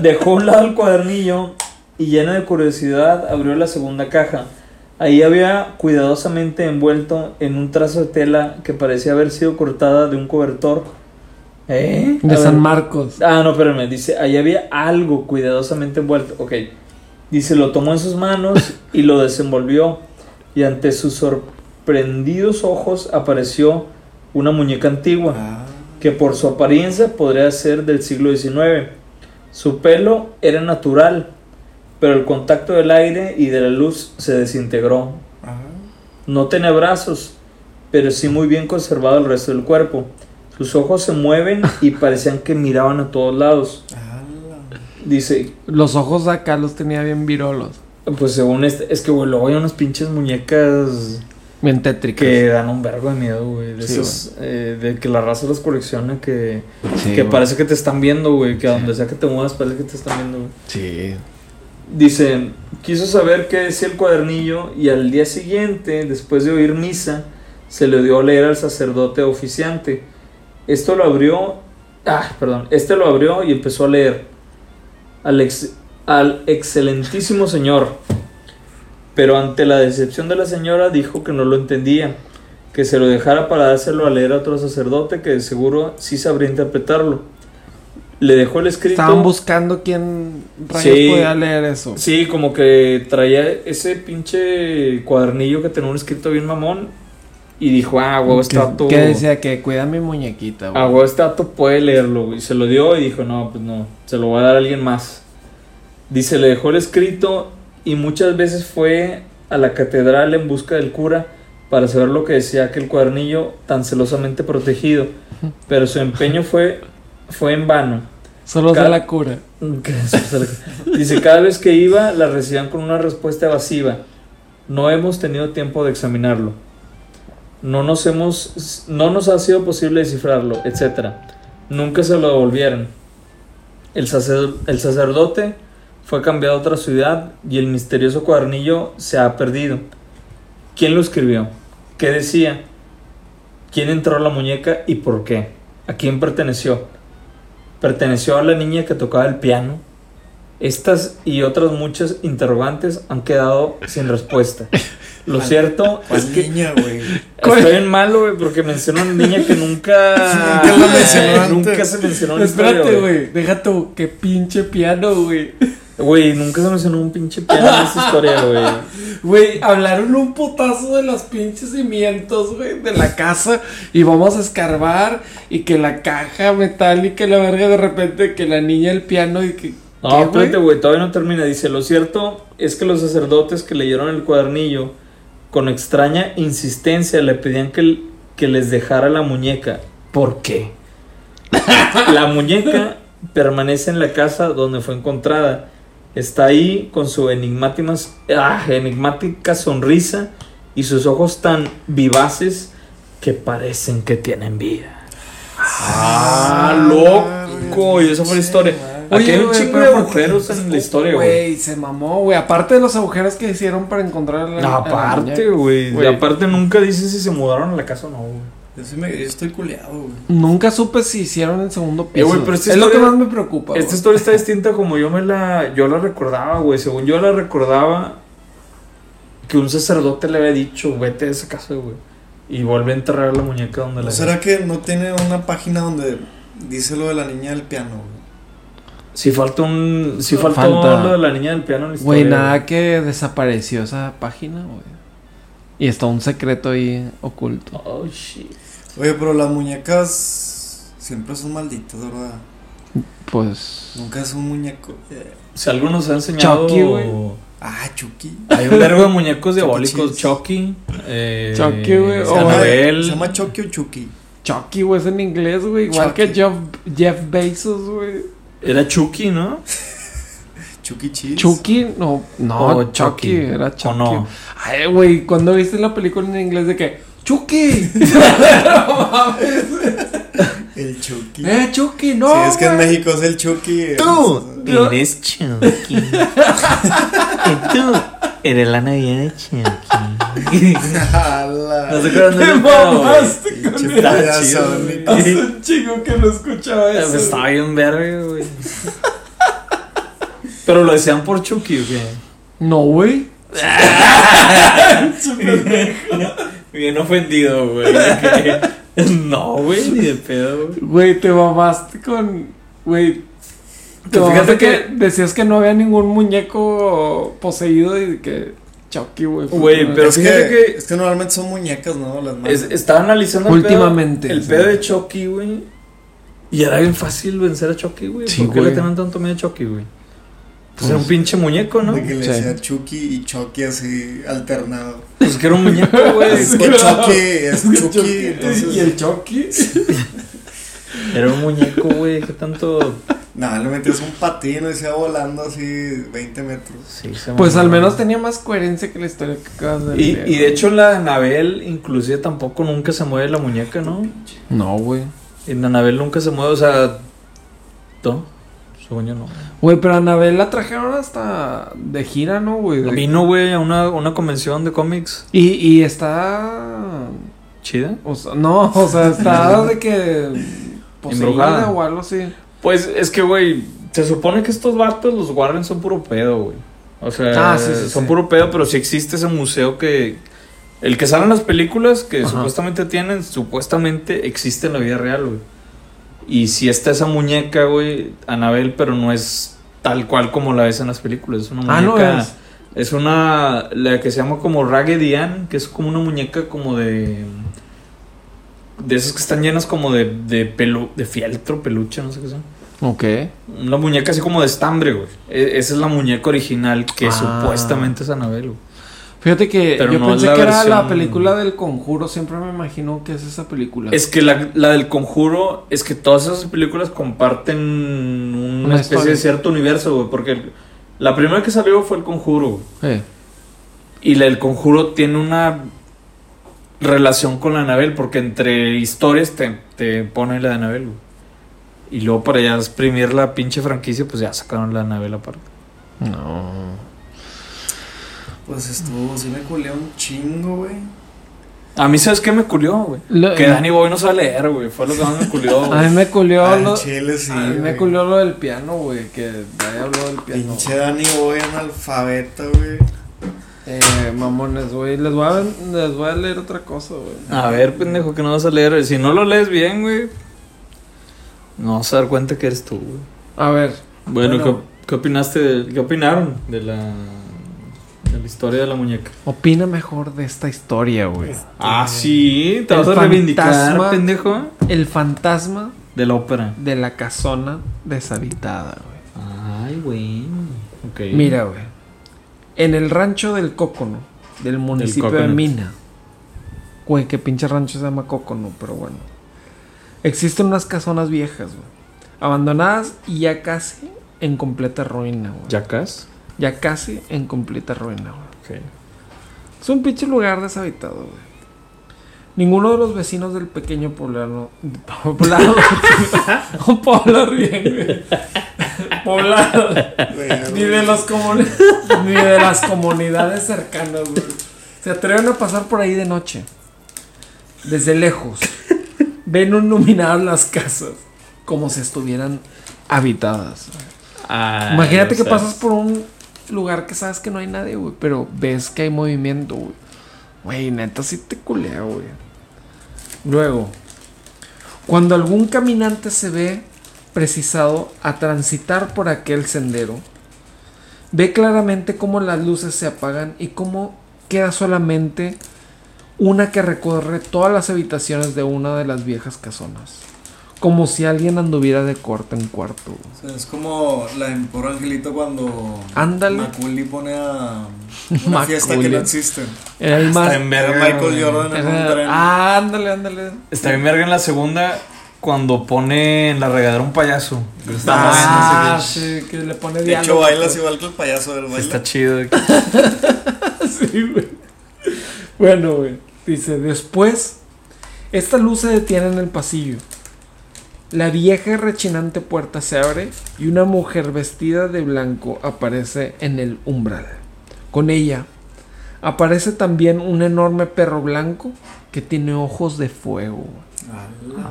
dejó a un lado el cuadernillo y lleno de curiosidad abrió la segunda caja. Ahí había cuidadosamente envuelto en un trazo de tela que parecía haber sido cortada de un cobertor. ¿Eh? de A San ver. Marcos. Ah, no, espérame. Dice, ahí había algo cuidadosamente envuelto. Ok. Dice, lo tomó en sus manos y lo desenvolvió. Y ante sus sorprendidos ojos apareció una muñeca antigua Ah, que por su apariencia podría ser del siglo XIX. Su pelo era natural, pero el contacto del aire y de la luz se desintegró. ah. No tenía brazos, pero sí muy bien conservado el resto del cuerpo. Sus ojos se mueven y parecían que miraban a todos lados. Ala. Dice, Los ojos de acá los tenía bien virolos. pues según este, es que güey, luego hay unas pinches muñecas Bien tétricas. que dan un vergo de miedo, güey. De, Sí, esas, eh, de que la raza los colecciona, que, Sí, que güey. parece que te están viendo, güey. Que a donde sea que te muevas parece que te están viendo, güey. Sí. Dice, quiso saber qué decía el cuadernillo y al día siguiente, después de oír misa, se le dio a leer al sacerdote oficiante. Esto lo abrió, ah, perdón, este lo abrió y empezó a leer. Al, ex- al excelentísimo señor. Pero ante la decepción de la señora dijo que no lo entendía, que se lo dejara para dárselo a leer a otro sacerdote que de seguro sí sabría interpretarlo. Le dejó el escrito. Estaban buscando quién Sí. podía leer eso. Sí, como que traía ese pinche cuadernillo que tenía un escrito bien mamón. Y dijo, ah, huevo, que, vato. que decía que cuida mi muñequita, güey. Ah, huevo, este vato puede leerlo. Y se lo dio y dijo, no, pues no, se lo voy a dar a alguien más. Dice, le dejó el escrito y muchas veces fue a la catedral en busca del cura para saber lo que decía aquel cuadernillo tan celosamente protegido. Pero su empeño fue, fue en vano. Solo Ca- se la cura. Dice, cada vez que iba la recibían con una respuesta evasiva. No hemos tenido tiempo de examinarlo. No nos hemos no nos ha sido posible descifrarlo, etc. Nunca se lo devolvieron. El, sacer- el sacerdote fue cambiado a otra ciudad y el misterioso cuadernillo se ha perdido. ¿Quién lo escribió? ¿Qué decía? ¿Quién entró a la muñeca y por qué? ¿A quién perteneció? ¿Perteneció a la niña que tocaba el piano? Estas y otras muchas interrogantes han quedado sin respuesta. Lo cierto ¿Cuál es que niña, güey? estoy bien malo, güey, porque mencionó a una niña que nunca, Nunca la mencionó antes. nunca se mencionó en Espérate, güey. Deja tú. Qué pinche piano, güey. Güey, nunca se mencionó un pinche piano en esta historia, güey. Güey, hablaron un putazo de los pinches cimientos, güey, de la casa. Y vamos a escarbar. Y que la caja metálica y la verga de repente. Que la niña el piano y que. No, ¿Qué, espérate, güey? güey, todavía no termina. Dice, lo cierto es que los sacerdotes que leyeron el cuadernillo, con extraña insistencia, le pedían que, que les dejara la muñeca. ¿Por qué? la muñeca permanece en la casa donde fue encontrada. Está ahí con su enigmática, ah, enigmática sonrisa y sus ojos tan vivaces que parecen que tienen vida. ¡Ah, loco! Y esa fue la historia. Aquí hay un chingo de agujeros en la historia, güey. Güey, se mamó, güey. Aparte de los agujeros que hicieron para encontrar a la. la Aparte, güey. Aparte nunca dicen si se mudaron a la casa o no, güey. Yo, sí me, yo estoy culeado, güey. Nunca supe si hicieron el segundo piso. pero esta es lo que historia- más me preocupa. Esta historia está distinta como yo me la yo la recordaba, güey. Según yo la recordaba que un sacerdote le había dicho, "Vete de esa casa, güey." Y vuelve a enterrar la muñeca donde la ¿No será que no tiene una página donde dice lo de la niña del piano, güey? Si falta un si faltó Falta. lo de la niña del piano en la Güey, nada que desapareció esa página, güey. Y está un secreto ahí oculto. Oh shit. Oye, pero las muñecas siempre son malditas, ¿verdad? Pues. Nunca es un muñeco. Eh, Si algo nos ha enseñado Chucky, güey. Ah, Chucky. Hay un verbo de muñecos diabólicos. Chucky, eh, Chucky, güey, ¿Se. ¿Se llama Chucky o Chucky? Chucky, güey, es en inglés, güey. Igual Chucky. que Jeff, Jeff Bezos, güey. Era Chucky, ¿no? Chucky Cheese. Chucky, no, no, O Chucky, Chucky, era ¿o Chucky. no? Ay, güey, cuando viste la película en inglés de que, Chucky, El Chucky. eh, Chucky, no. sí, es que en. México es el Chucky. Tú eres Chucky. tú eres la Navidad de Chucky. No se acuerdan de Te ese pedo, güey? mamaste con bonito. Hace un chingo que no escuchaba Eh, eso. pues, Estaba bien verga, güey. Pero lo decían por Chucky, ¿o qué? No, güey. Bien ofendido, güey. No, güey, ni de pedo, güey. Güey, te mamaste con. Güey. Fíjate que, que- decías que no había ningún muñeco poseído y que. Chucky, güey. Güey, pero es, fíjate que, que- es que normalmente son muñecas, ¿no? Las más. Es- estaba analizando el Últimamente, pedo, el pedo de Chucky, güey. Y era bien fácil vencer a Chucky, güey. Sí, ¿Por qué le tenían tanto miedo a Chucky, güey? Pues era un pinche muñeco, ¿no? De que le Sí. decía Chucky y Chucky así alternado. Pues que era un muñeco, güey. Es que Chucky es Chucky, entonces. ¿Y el Chucky? Era un muñeco, güey. ¿Qué tanto? Nada, le metías un patín y se iba volando así 20 metros. Sí, se Pues al menos tenía más coherencia que la historia que acabas de Y, leer, y de hecho la de Anabel, inclusive tampoco nunca se mueve la muñeca, ¿no? No, güey. En Anabel nunca se mueve, o sea... ¿No? Según yo no. Güey, pero a Anabel la trajeron hasta de gira, ¿no, güey? De- Vino, güey, a una, una convención de cómics Y, y está... chida. O sea, no, o sea, está de que... Poseída Embrujada. o algo así. Pues es que, güey, se supone que estos vatos, los Warren, son puro pedo, güey. O sea, Ah, sí, sí, son sí. puro pedo, pero sí existe ese museo que... El que sale en las películas que Ajá. supuestamente tienen, supuestamente existe en la vida real, güey. Y si está esa muñeca, güey, Anabel, pero no es tal cual como la ves en las películas. Es una muñeca... Ah, no es. Es una. La que se llama como Raggedy Ann, que es como una muñeca como de. De esas que están llenas como de, de pelu, de fieltro, peluche, no sé qué son. Ok. Una muñeca así como de estambre, güey. E- esa es la muñeca original que Ah. supuestamente es Anabel, güey. Fíjate que Pero yo no pensé que era la película del conjuro. Siempre me imagino que es esa película. Es que la, la del conjuro es que todas esas películas comparten una, Una especie historia. de cierto universo, güey. Porque la primera que salió fue el conjuro. Eh. Y la del conjuro tiene una relación con la Anabel, porque entre historias te, te pone la de Anabel, güey. Y luego para ya exprimir la pinche franquicia, pues ya sacaron la Anabel aparte. No. Pues estuvo, sí me culé un chingo, güey. A mí, ¿sabes qué me culió, güey? Lo- Que Danny Boy no sabe leer, güey. Fue lo que más me culió, A mí güey. me culió Ah, lo... en Chile sí. a mí me güey. culió lo del piano, güey. Que nadie habló del piano. Pinche Dani Boy analfabeta, güey. Eh, mamones, güey. Les, voy a, les voy a leer otra cosa, güey. A ver, pendejo, que no vas a leer. Si no lo lees bien, güey, no vas a dar cuenta que eres tú, güey. A ver. Bueno, Bueno. ¿qué, qué opinaste? de- ¿Qué opinaron de la, de la historia de la muñeca? Opina mejor de esta historia, güey. Ah, sí, te El vas a reivindicar, fantasma- pendejo. El fantasma De la ópera. de la casona deshabitada, güey. Ay, güey. Ok. Mira, güey. En el rancho del Cócono, del municipio de. Mina. Güey, qué pinche rancho se llama Cócono, pero bueno. Existen unas casonas viejas, güey. Abandonadas y ya casi en completa ruina, güey. ¿Jackass? Ya casi en completa ruina, güey. Es un pinche lugar deshabitado, güey. Ninguno de los vecinos del pequeño poblado. Poblado. un pueblo bien, güey. Poblado. Ni de, los comuni- ni de las comunidades cercanas, güey. Se atreven a pasar por ahí de noche. Desde lejos. Ven iluminadas las casas. Como si estuvieran habitadas. Ah, Imagínate que pasas por un lugar que sabes que no hay nadie, güey. Pero ves que hay movimiento, güey. Güey, neta, sí te culea, güey. Luego, cuando algún caminante se ve precisado a transitar por aquel sendero, ve claramente cómo las luces se apagan y cómo queda solamente una que recorre todas las habitaciones de una de las viejas casonas. Como si alguien anduviera de cuarto en cuarto. O sea, es como la de mi pobre angelito cuando Ándale. Macaulay pone a una fiesta que no existe. Era el más. Está en verga, Era Michael. Jordan en un tren. Ah, ándale, ándale. Está bien verga en la segunda cuando pone en la regadera un payaso. Está Ah, sí, que le pone de hecho, bailas igual que el payaso del baile. Está chido. Sí, güey. Bueno, güey. Dice, después, esta luz se detiene en el pasillo. La vieja y rechinante puerta se abre y una mujer vestida de blanco aparece en el umbral. Con ella aparece también un enorme perro blanco que tiene ojos de fuego.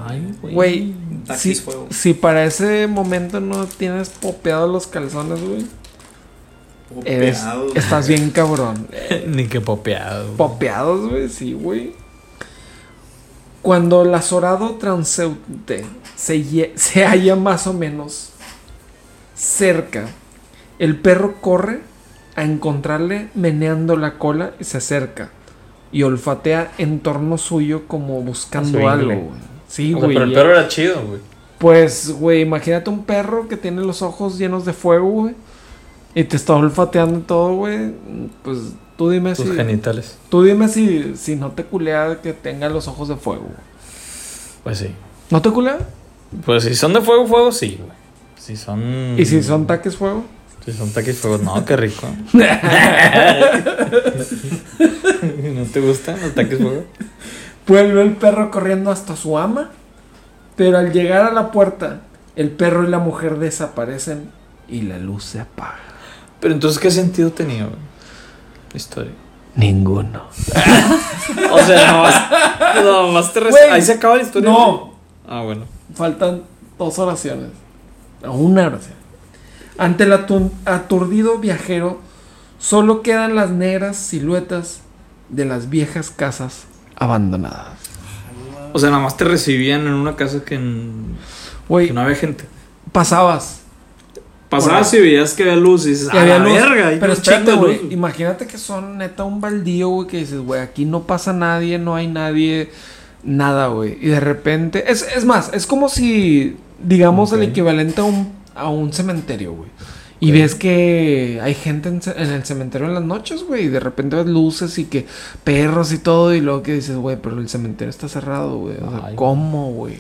Ay, Güey, si, si para ese momento no tienes popeados los calzones, güey, eres- Popeado. estás bien cabrón. Ni que popeado. Popeados, güey, sí, güey. Cuando el azorado transeúnte se, lle- se halla más o menos cerca, el perro corre a encontrarle meneando la cola y se acerca y olfatea en torno suyo como buscando algo. güey. Sí, O sea, güey. pero el perro era chido, güey. Pues, güey, imagínate un perro que tiene los ojos llenos de fuego, güey. Y te está olfateando todo, güey, pues tú dime Tus si. genitales. Tú dime si, si no te culea que tenga los ojos de fuego. güey. Pues sí. ¿No te culea? Pues si son de fuego, fuego, sí, güey. Si son. ¿Y si son taques fuego? Si son taquis fuego, no, qué rico. ¿No te gustan los taquis fuego? Vuelve el perro corriendo hasta su ama, pero al llegar a la puerta, el perro y la mujer desaparecen y la luz se apaga. Pero entonces, ¿qué sentido tenía, güey? La historia. Ninguno. O sea, nada más. Nada más te res- Güey, Ahí se acaba la historia. no. Ah, bueno. Faltan dos oraciones. O Una oración. Ante el atu- aturdido viajero, solo quedan las negras siluetas de las viejas casas abandonadas. O sea, nada más te recibían en una casa que, en- Güey, que no había gente. pasabas. Pasabas y veías que había luz y dices, que había luz, verga. pero espérate, güey. luz". Imagínate que son neta un baldío, güey, que dices, güey, aquí no pasa nadie, no hay nadie, nada, güey. Y de repente, es, es más, es como si, digamos, el equivalente a un, a un cementerio, güey. Y ves que hay gente en, el cementerio en las noches, güey. Y de repente ves luces y que perros y todo. Y luego que dices, güey, pero el cementerio está cerrado, güey. O sea, Ay, ¿cómo, güey?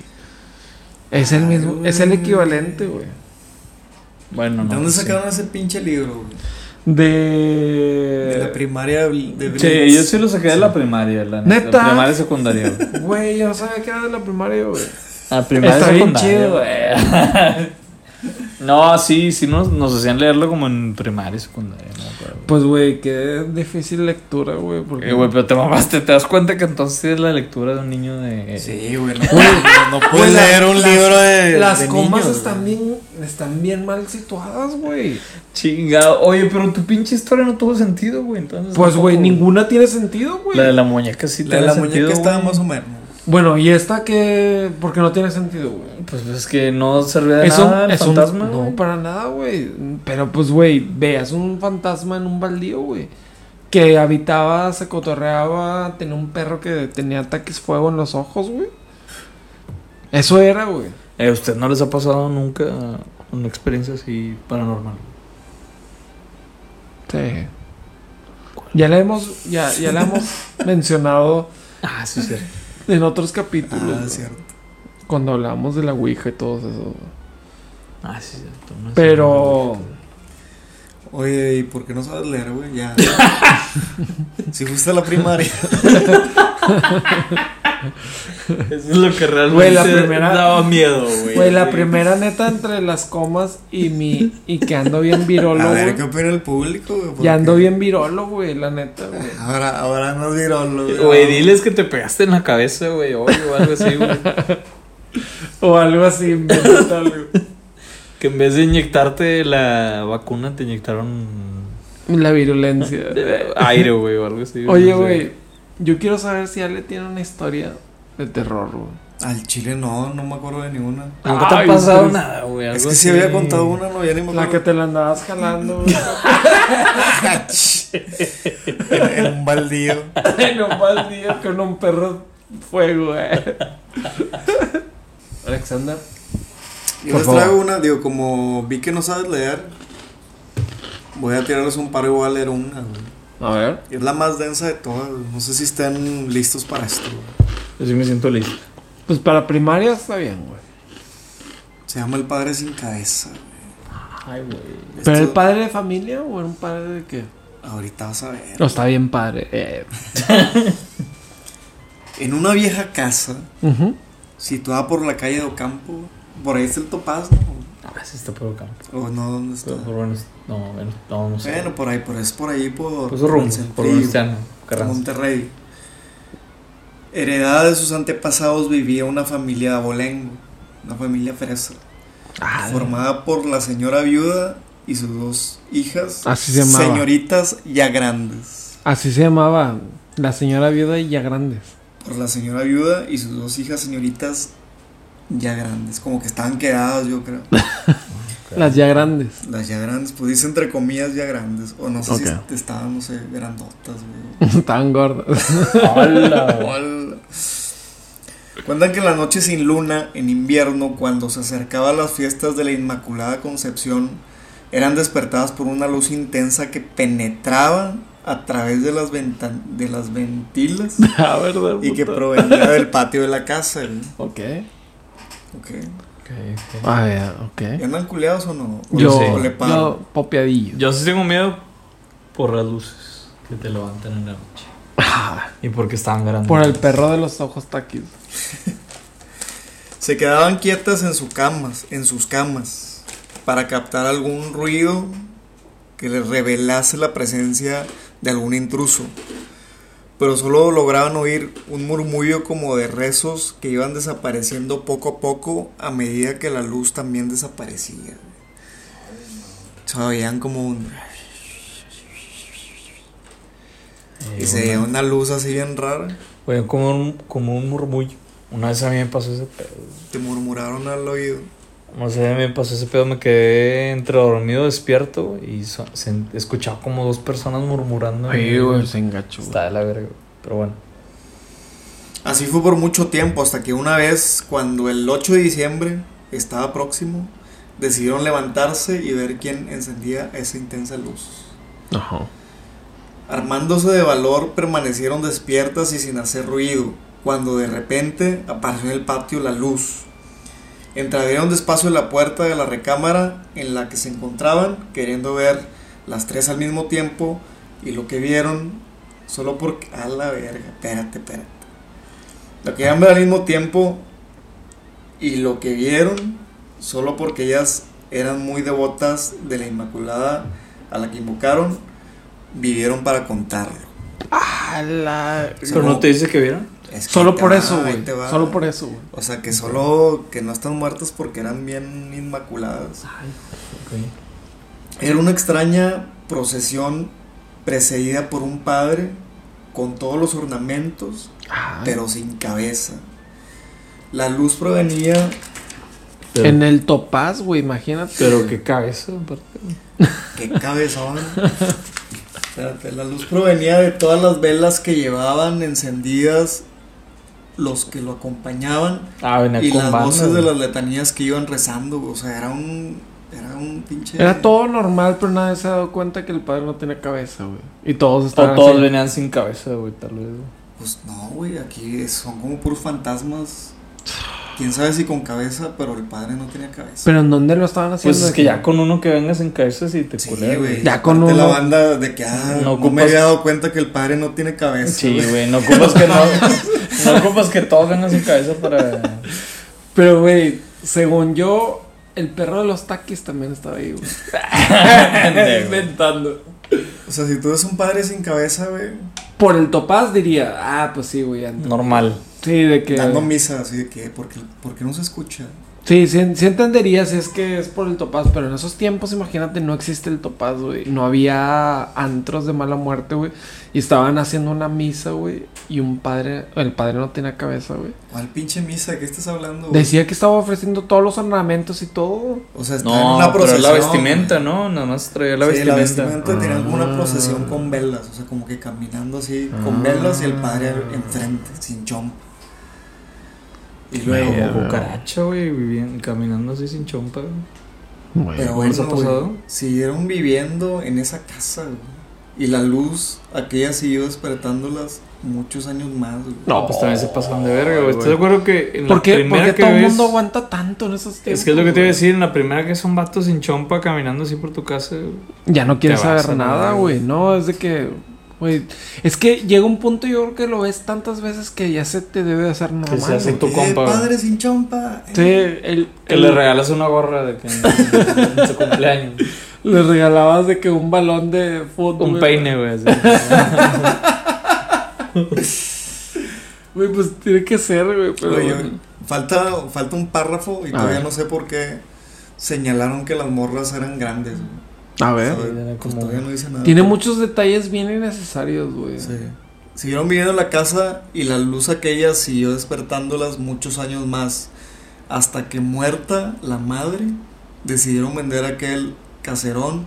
Es el mismo, es el equivalente, güey. Bueno, no. ¿De dónde sí. sacaron ese pinche libro, güey? De... De la primaria de Sí, yo sí lo saqué de la primaria, la neta. ¿Neta? Primaria y secundaria, güey. Yo no sabía que era de la primaria, güey. La primaria Está y bien secundaria. chido, güey. no, sí, sí nos, nos hacían leerlo como en primaria y secundaria, no me acuerdo. Pues, güey, qué difícil lectura, güey. Porque... Eh, güey, pero te mamaste, te das cuenta que entonces es la lectura de un niño de... Sí, güey. No, puedes Güey, la- leer un las- libro de. Las de comas niños, están güey. bien, están bien mal situadas, güey. Chingado. Oye, pero tu pinche historia no tuvo sentido, güey. Entonces, Pues, güey, ninguna tiene sentido, güey. La de la muñeca sí La de la sentido, muñeca estaba más o menos. Bueno, y esta que... Porque no tiene sentido, güey. Pues es que no servía de Eso nada el es un- fantasma. No, güey. para nada, güey. Pero pues, güey, veas un fantasma en un baldío, güey. Que habitaba, se cotorreaba, tenía un perro que tenía ataques fuego en los ojos, güey. Eso era, güey. Eh, ¿A usted no les ha pasado nunca una experiencia así paranormal? Sí. Ya la hemos, ya, ya la hemos mencionado Ah, sí, sí. en otros capítulos. Ah, cierto. Cuando hablamos de la Ouija y todo eso. Ah, sí, cierto. No. Pero. Oye, ¿y por qué no sabes leer, güey? Ya. si fuiste a la primaria. Eso es lo que realmente Güey, la primera- daba miedo, güey. Güey, la primera neta entre las comas y mi. Y que ando bien virolo, A ver, güey. ¿qué opina el público, güey? Ya ando bien virolo, güey, la neta, güey. Ahora, ahora no virolo, güey. Güey, diles que te pegaste en la cabeza, güey, o algo así, güey. O algo así, que en vez de inyectarte la vacuna, te inyectaron La virulencia. aire, güey, o algo así. Oye, no sé. Yo quiero saber si Ale tiene una historia de terror, güey. Al chile no, no me acuerdo de ninguna. Nunca te ha pasado nada, güey. Es que si había contado una, no, ya ni me La que acuerdo. te la andabas jalando, güey. en, en un baldío. en un baldío con un perro fuego, güey. Alexander. Yo Por les favor. traigo una, digo, como vi que no sabes leer, voy a tirarles un par y voy a leer una, güey. A ver. Es la más densa de todas. No sé si están listos para esto, güey. Yo sí me siento listo. Pues para primaria está bien, güey. Se llama El Padre Sin Cabeza, güey. Ay, güey. ¿Pero Esto- el padre de familia o era un padre de qué? Ahorita vas a ver. No, está bien padre. Eh. En una vieja casa, Ujú. situada por la calle de Ocampo, por ahí está el Topaz, ¿no? Ah, sí está por acá. O no, ¿dónde está? Pero por no, bueno, no, no sé. Bueno, por ahí, por es por ahí, por, Por el por Venustiano, Carranza. Monterrey. Heredada de sus antepasados vivía una familia de abolengo, una familia fresa, Ah, formada por la señora viuda y sus dos hijas, Así se llamaba. señoritas ya grandes. Así se llamaba la señora viuda y ya grandes. Por la señora viuda y sus dos hijas señoritas ya grandes, como que estaban quedadas, yo creo. Las ya grandes. Las ya grandes, pues dice entre comillas ya grandes, o no sé si est- estaban, no sé, grandotas, güey. Estaban gordas. Hola, güey. Hola. Cuentan que en la noche sin luna, en invierno, cuando se acercaba a las fiestas de la Inmaculada Concepción, eran despertadas por una luz intensa que penetraba a través de las, ventan de las ventilas Ah, ¿verdad? y que provenía del patio de la casa. güey. Ok. Ok. Ok, ok. Ah, ya, ¿Y ok. andan culeados o no? ¿O Yo, o le yo, popeadillo. Yo sí tengo miedo por las luces que te levantan en la noche. Ah, Y porque estaban grandes. por el perro de los ojos taquis. Se quedaban quietas en sus camas, en sus camas, para captar algún ruido que les revelase la presencia de algún intruso. Pero solo lograban oír un murmullo como de rezos que iban desapareciendo poco a poco a medida que la luz también desaparecía. Se oían como un... Eh, Y se veía una- luz así bien rara. Oye, como un, como un murmullo. Una vez a mí me pasó ese pedo. Te murmuraron al oído. No sé, me pasó ese pedo. Me quedé entre dormido despierto y so- se escuchaba como dos personas murmurando. Sí, güey, se engacho. güey. Está de la verga. Pero bueno. Así fue por mucho tiempo, hasta que una vez, cuando el 8 de diciembre estaba próximo, decidieron levantarse y ver quién encendía esa intensa luz. Ajá. Armándose de valor, permanecieron despiertas y sin hacer ruido, cuando de repente apareció en el patio la luz. Entraron despacio en la puerta de la recámara en la que se encontraban, queriendo ver las tres al mismo tiempo, y lo que vieron, solo porque... A la verga, espérate, espérate. Lo que vieron ver al mismo tiempo, y lo que vieron, solo porque ellas eran muy devotas de la Inmaculada a la que invocaron, vivieron para contarlo. Ah, la... ¿Pero no te dice que vieron? Es que Solo por va, eso, ahí güey. te va. Solo por eso, güey. O sea, que solo que no están muertas porque eran bien inmaculadas. Ok. Era una extraña procesión precedida por un padre con todos los ornamentos, pero sin cabeza. La luz provenía, Pero, En el topaz, güey, imagínate. pero qué cabeza, qué cabezón. Espérate, la luz provenía de todas las velas que llevaban encendidas los que lo acompañaban Ah, y las banda, voces de güey. las letanías que iban rezando. O sea, era un, era un pinche. Era todo normal, pero nadie se ha dado cuenta que el padre no tenía cabeza, güey. Y todos O estaban todos así. venían sin cabeza, güey, tal vez. güey. Pues no, güey, aquí son como puros fantasmas. Quién sabe si con cabeza, pero el padre no tenía cabeza. Pero ¿en dónde lo estaban haciendo? Pues es que ya con uno que venga sin cabeza sí te sí, güey. Ya con aparte la uno- banda de que ah, No no, me ocupas- había dado cuenta que el padre no tiene cabeza. Sí, güey, no ocupas que no, no ocupas que todos vengan sin cabeza para... Pero, güey, según yo, el perro de los taquis también estaba ahí, güey. Inventando. O sea, si tú eres un padre sin cabeza, güey, Por el topaz diría, ah, pues sí, güey. Normal. Sí, de que. dando misa, así de que, ¿por qué, por qué no se escucha? Sí, sí, sí entendería si es que es por el topaz, pero en esos tiempos, imagínate, no existe el topaz, güey. No había antros de mala muerte, güey. Y estaban haciendo una misa, güey. Y un padre, el padre no tenía cabeza, güey. ¿Cuál pinche misa? ¿De qué estás hablando? güey? Decía que estaba ofreciendo todos los ornamentos y todo. O sea, está en No, una pero procesión. la vestimenta, güey. ¿no? Nada más traía la sí, la vestimenta. vestimenta tenían como una Ah. procesión con velas, o sea, como que caminando así, con Ah. velas y el padre enfrente, sin chompa. Y luego. Como cucaracha, güey, vivían caminando así sin chompa. güey. pero ¿cómo bueno, les ha pasado? siguieron viviendo en esa casa, güey. Y la luz, aquella siguió despertándolas muchos años más, güey. No, pues también se pasan de verga, güey. ¿Estás de acuerdo que en ¿Por la qué, por primera qué que todo el ves... mundo aguanta tanto en esos tiempos? Es que es lo que te iba a decir, en la primera que son vatos sin chompa caminando así por tu casa. güey. Ya no quieres saber nada, güey. No, es de que. Es que llega un punto, yo creo que lo ves tantas veces que ya se te debe de hacer normal. se hace tu Eh, compa, güey. padre sin chompa. eh. Sí, el, Que el- le regalas una gorra de que en, en su cumpleaños. le regalabas de que un balón de fútbol. Un peine, güey. Güey, pues tiene que ser, güey. Pero. Oye, falta, falta un párrafo y A todavía ver. no sé por qué señalaron que las morras eran grandes, güey. A ver. Pues como- no dice nada. Tiene muchos detalles bien innecesarios, güey. Sí. Siguieron viviendo en la casa y la luz aquella siguió despertándolas muchos años más. Hasta que muerta la madre, decidieron vender aquel caserón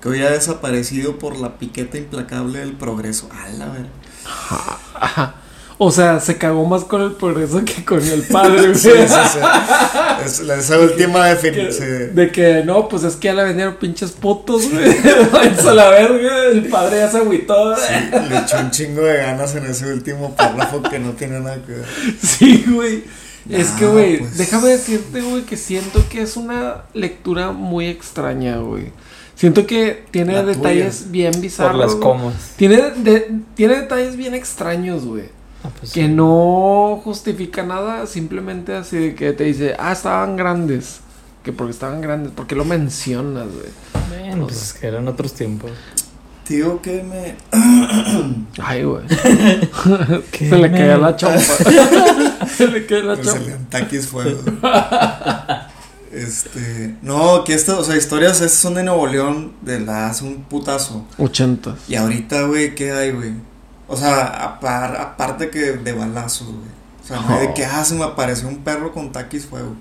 que hoy ha desaparecido por la piqueta implacable del progreso. A la ver. O sea, se cagó más con el progreso que con el padre, güey. Sí, sí, sí. Es, esa última Que- definición. De que no, pues es que ya le vendieron pinches putos, güey. A la verga. El padre ya se agüitó. Le echó un chingo de ganas en ese último párrafo que no tiene nada que ver. Sí, güey. Es que, güey, pues. déjame decirte, güey, que siento que es una lectura muy extraña, güey. Siento que tiene La tuya. detalles bien bizarros. Por las comas. Tiene, de- tiene detalles bien extraños, güey. Ah, pues Que no justifica nada, simplemente así de que te dice, ah, estaban grandes. Que porque estaban grandes, porque lo mencionas, güey. Bueno, pues es que eran otros tiempos. Tío, que me. Ay, güey. Se le caía la chompa. Se le caía la Pues el chompa. Antakis fuego. Este. No, que esto, o sea, historias estas son de Nuevo León de la hace un putazo. 80. Y ahorita, güey, ¿qué hay, güey? O sea, apar- aparte que de balazos, güey. O sea, no hay de que, ah, se me apareció un perro con taquis fuego.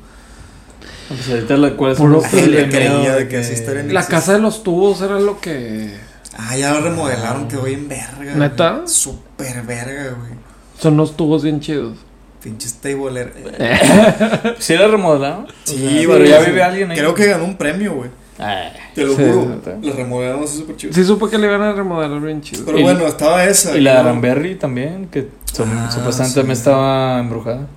Ah, Pues ahorita la cual es Puro que le creía de que historia ni La existe. casa de los tubos era lo que. Ah, ya lo remodelaron, quedó bien verga. ¿Neta? güey. Súper verga, güey. Son los tubos bien chidos. Pinches tabler. ¿Sí era remodelado? Sí, O sea, sí, pero ya sí. vive alguien ahí. Creo que ganó un premio, güey. Ay, Te lo Sí, juro. Lo remodelaron así súper chido. Sí, supe que le iban a remodelar bien chido. Pero Y- bueno, estaba esa. Y la de Ramberry también, que son- Ah, supuestamente sí. también estaba embrujada.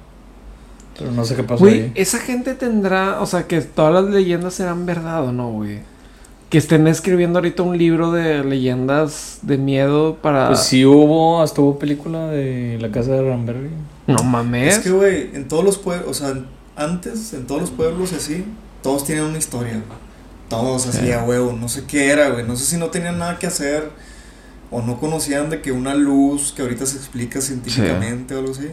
Pero no sé qué pasó Güey, ahí. esa gente tendrá. O sea, que todas las leyendas serán verdad o no, güey. Que estén escribiendo ahorita un libro de leyendas de miedo para. Pues sí hubo, hasta hubo película de La Casa de Ramberry. No mames. Es que, güey, en todos los pueblos, o sea, antes, en todos los pueblos y así, todos tienen una historia. güey. Todos así, Sí. a huevo. No sé qué era, güey. No sé si no tenían nada que hacer o no conocían de que una luz que ahorita se explica científicamente o algo así.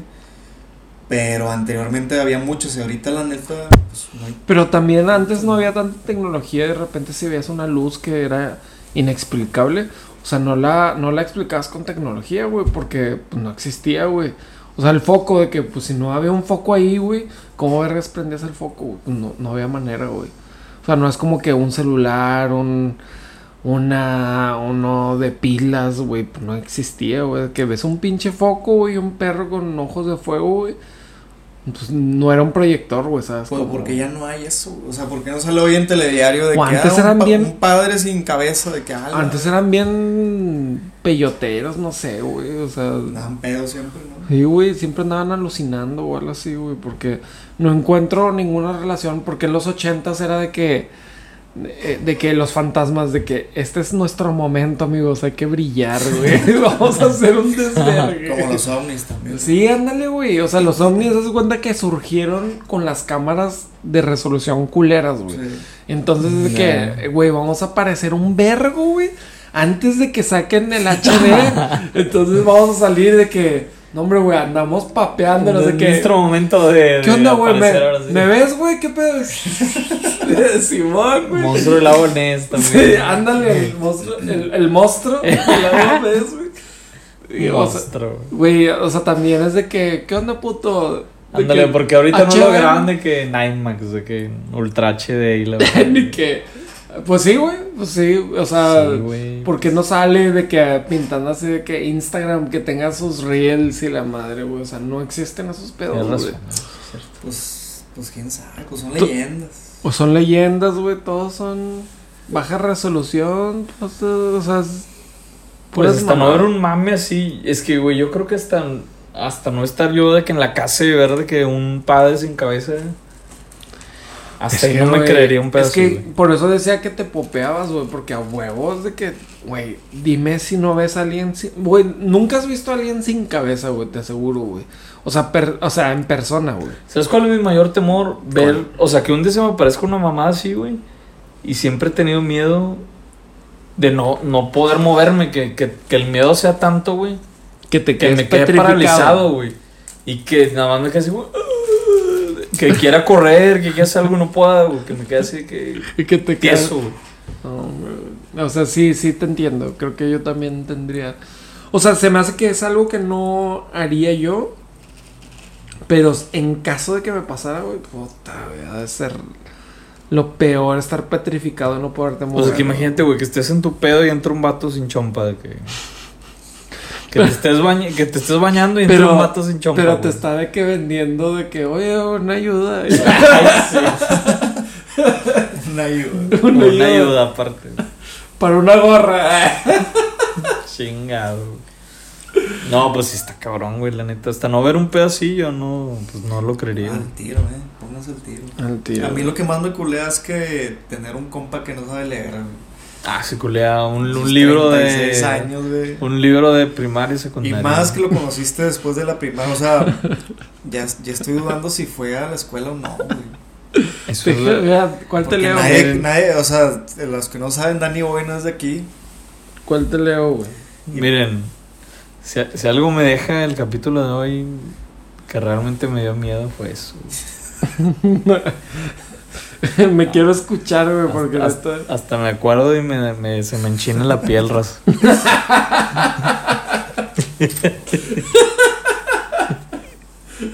Pero anteriormente había muchos y ahorita la neta, pues no hay. Pero también antes no había tanta tecnología. De repente, si veías una luz que era inexplicable. O sea, no la, no la explicabas con tecnología, güey. Porque pues, no existía, güey. O sea, el foco de que, pues, si no había un foco ahí, güey, ¿cómo vergas prendías el foco, güey? Pues, no, no había manera, güey. O sea, no es como que un celular, un. Una. Uno de pilas, güey. Pues no existía, güey. Que ves un pinche foco, güey, y un perro con ojos de fuego, güey. Pues no era un proyector, güey, ¿sabes? Pues Como- porque ya no hay eso. O sea, ¿por qué no sale hoy en telediario de O que antes ah, un, eran pa- bien- un padre sin cabeza? De que ah, la- Antes eran bien peyoteros, no sé, güey. O sea, Daban pedo siempre. Sí, güey, siempre andaban alucinando o algo así, güey. Porque no encuentro ninguna relación. Porque en los ochentas era de que. De, de que los fantasmas, de que este es nuestro momento, amigos. Hay que brillar, güey. Vamos a hacer un desvergue. Como los ovnis también. Sí, ándale, güey. O sea, los ovnis, se cuenta que surgieron con las cámaras de resolución culeras, güey. Sí. Entonces es de Ya. que, eh, güey, vamos a parecer un vergo, güey. Antes de que saquen el HD. entonces vamos a salir de que, no, hombre, güey, andamos papeándonos de En que. nuestro momento de. ¿Qué de onda, güey? ¿Me, aparecer ahora sí. ¿Me ves, güey? ¿Qué pedo? Simón, güey. Monstruo del lago Ness también. Sí, ándale, el monstruo. El, el monstruo. ¿La ves, güey? Y, o sea, Monstruo. Güey, o sea, también es de que, ¿qué onda, puto? Ándale, que- porque ahorita no lo graban de que 9max, de que Ultra HD y la verdad. Ni que. Pues sí, güey. Pues sí, o sea. Sí, güey. ¿Por qué no sale de que pintando así de que Instagram que tenga sus reels y la madre, güey? O sea, no existen esos pedos, güey. Pues, pues quién sabe, pues son Tú- leyendas. O son leyendas, güey. Todos son baja resolución. pues, eh, o sea, es Pues hasta no ver un mame así. Es que, güey, yo creo que hasta, hasta no estar yo de que en la casa y ver de que un padre sin cabeza. Hasta Es que, no me creería un pedazo. Es que por eso decía que te popeabas, güey. Porque a huevos de que, güey, dime si no ves a alguien sin. Güey, nunca has visto a alguien sin cabeza, güey, te aseguro, güey. O sea, per- o sea, en persona, güey. ¿Sabes cuál es mi mayor temor? Ver, ¿Cuál? o sea, que un día se me aparezca una mamá así, güey. Y siempre he tenido miedo de no, no poder moverme, que, que, que el miedo sea tanto, güey. Que te Que me quede paralizado, güey. Y que nada más me quede así, güey. Que quiera correr, que quiera hacer algo no pueda, güey. Que me quede así que Y que te tieso. No. O sea, sí, sí te entiendo. Creo que yo también tendría. O sea, se me hace que es algo que no haría yo. Pero en caso de que me pasara, güey, puta, güey, ha de ser lo peor estar petrificado y no poderte mover. O sea, que imagínate, güey, que estés en tu pedo y entra un vato sin chompa de que. Que te estés, baña- que te estés bañando y entra un vato sin chompa. pero te güey. está de que vendiendo de que, oye, una ayuda. Una ayuda. una, Una ayuda aparte. Para una gorra. Chingado. No, pues sí está cabrón, güey, la neta. Hasta no ver un pedacillo, no, pues no lo creería. Al tiro, eh. Pónganse el tiro. Al tío. A mí lo que más me culea es que tener un compa que no sabe leer, güey. Ah, se culea un, un libro 36 de. años, güey. Un libro de primaria y Y secundaria. más que lo conociste después de la primaria, o sea, ya, ya estoy dudando si fue a la escuela o no, güey. Eso es ¿Cuál te leo? nadie, güey? nadie, o sea, de los que no saben, Dani Boy no es de aquí. ¿Cuál te leo, güey? Miren, si, si algo me deja el capítulo de hoy que realmente me dio miedo fue eso. me quiero escuchar, güey, porque hasta, neta- hasta me acuerdo y me, me- se me enchina la piel, raza.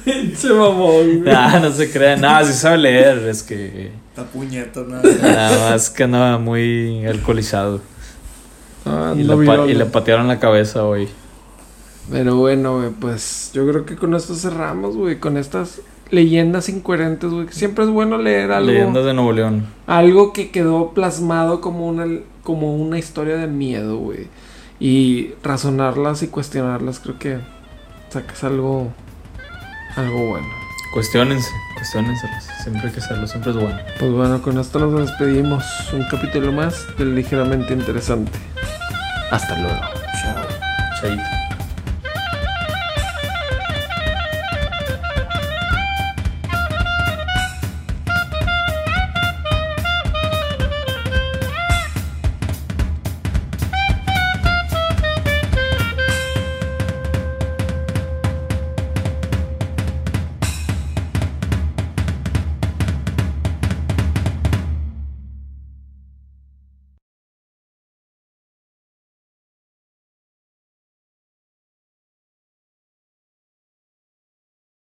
Pinche mamón, güey. Ah, no se crean. No, sí sabe leer. Es que Está puñeta, nada. nada más que andaba muy alcoholizado. Ah, Y ando le, y le patearon la cabeza hoy. Pero bueno, güey, pues yo creo que con esto cerramos, güey, con estas leyendas incoherentes, güey. Siempre es bueno leer algo, Leyendas de Nuevo León. algo que quedó plasmado como una, como una historia de miedo, güey. Y razonarlas y cuestionarlas, creo que sacas algo, algo bueno. Cuestiónense, cuestiónense. Siempre hay que hacerlo, siempre es bueno. Pues bueno, con esto nos despedimos. Un capítulo más del ligeramente interesante. Hasta luego. Chao. Chaito.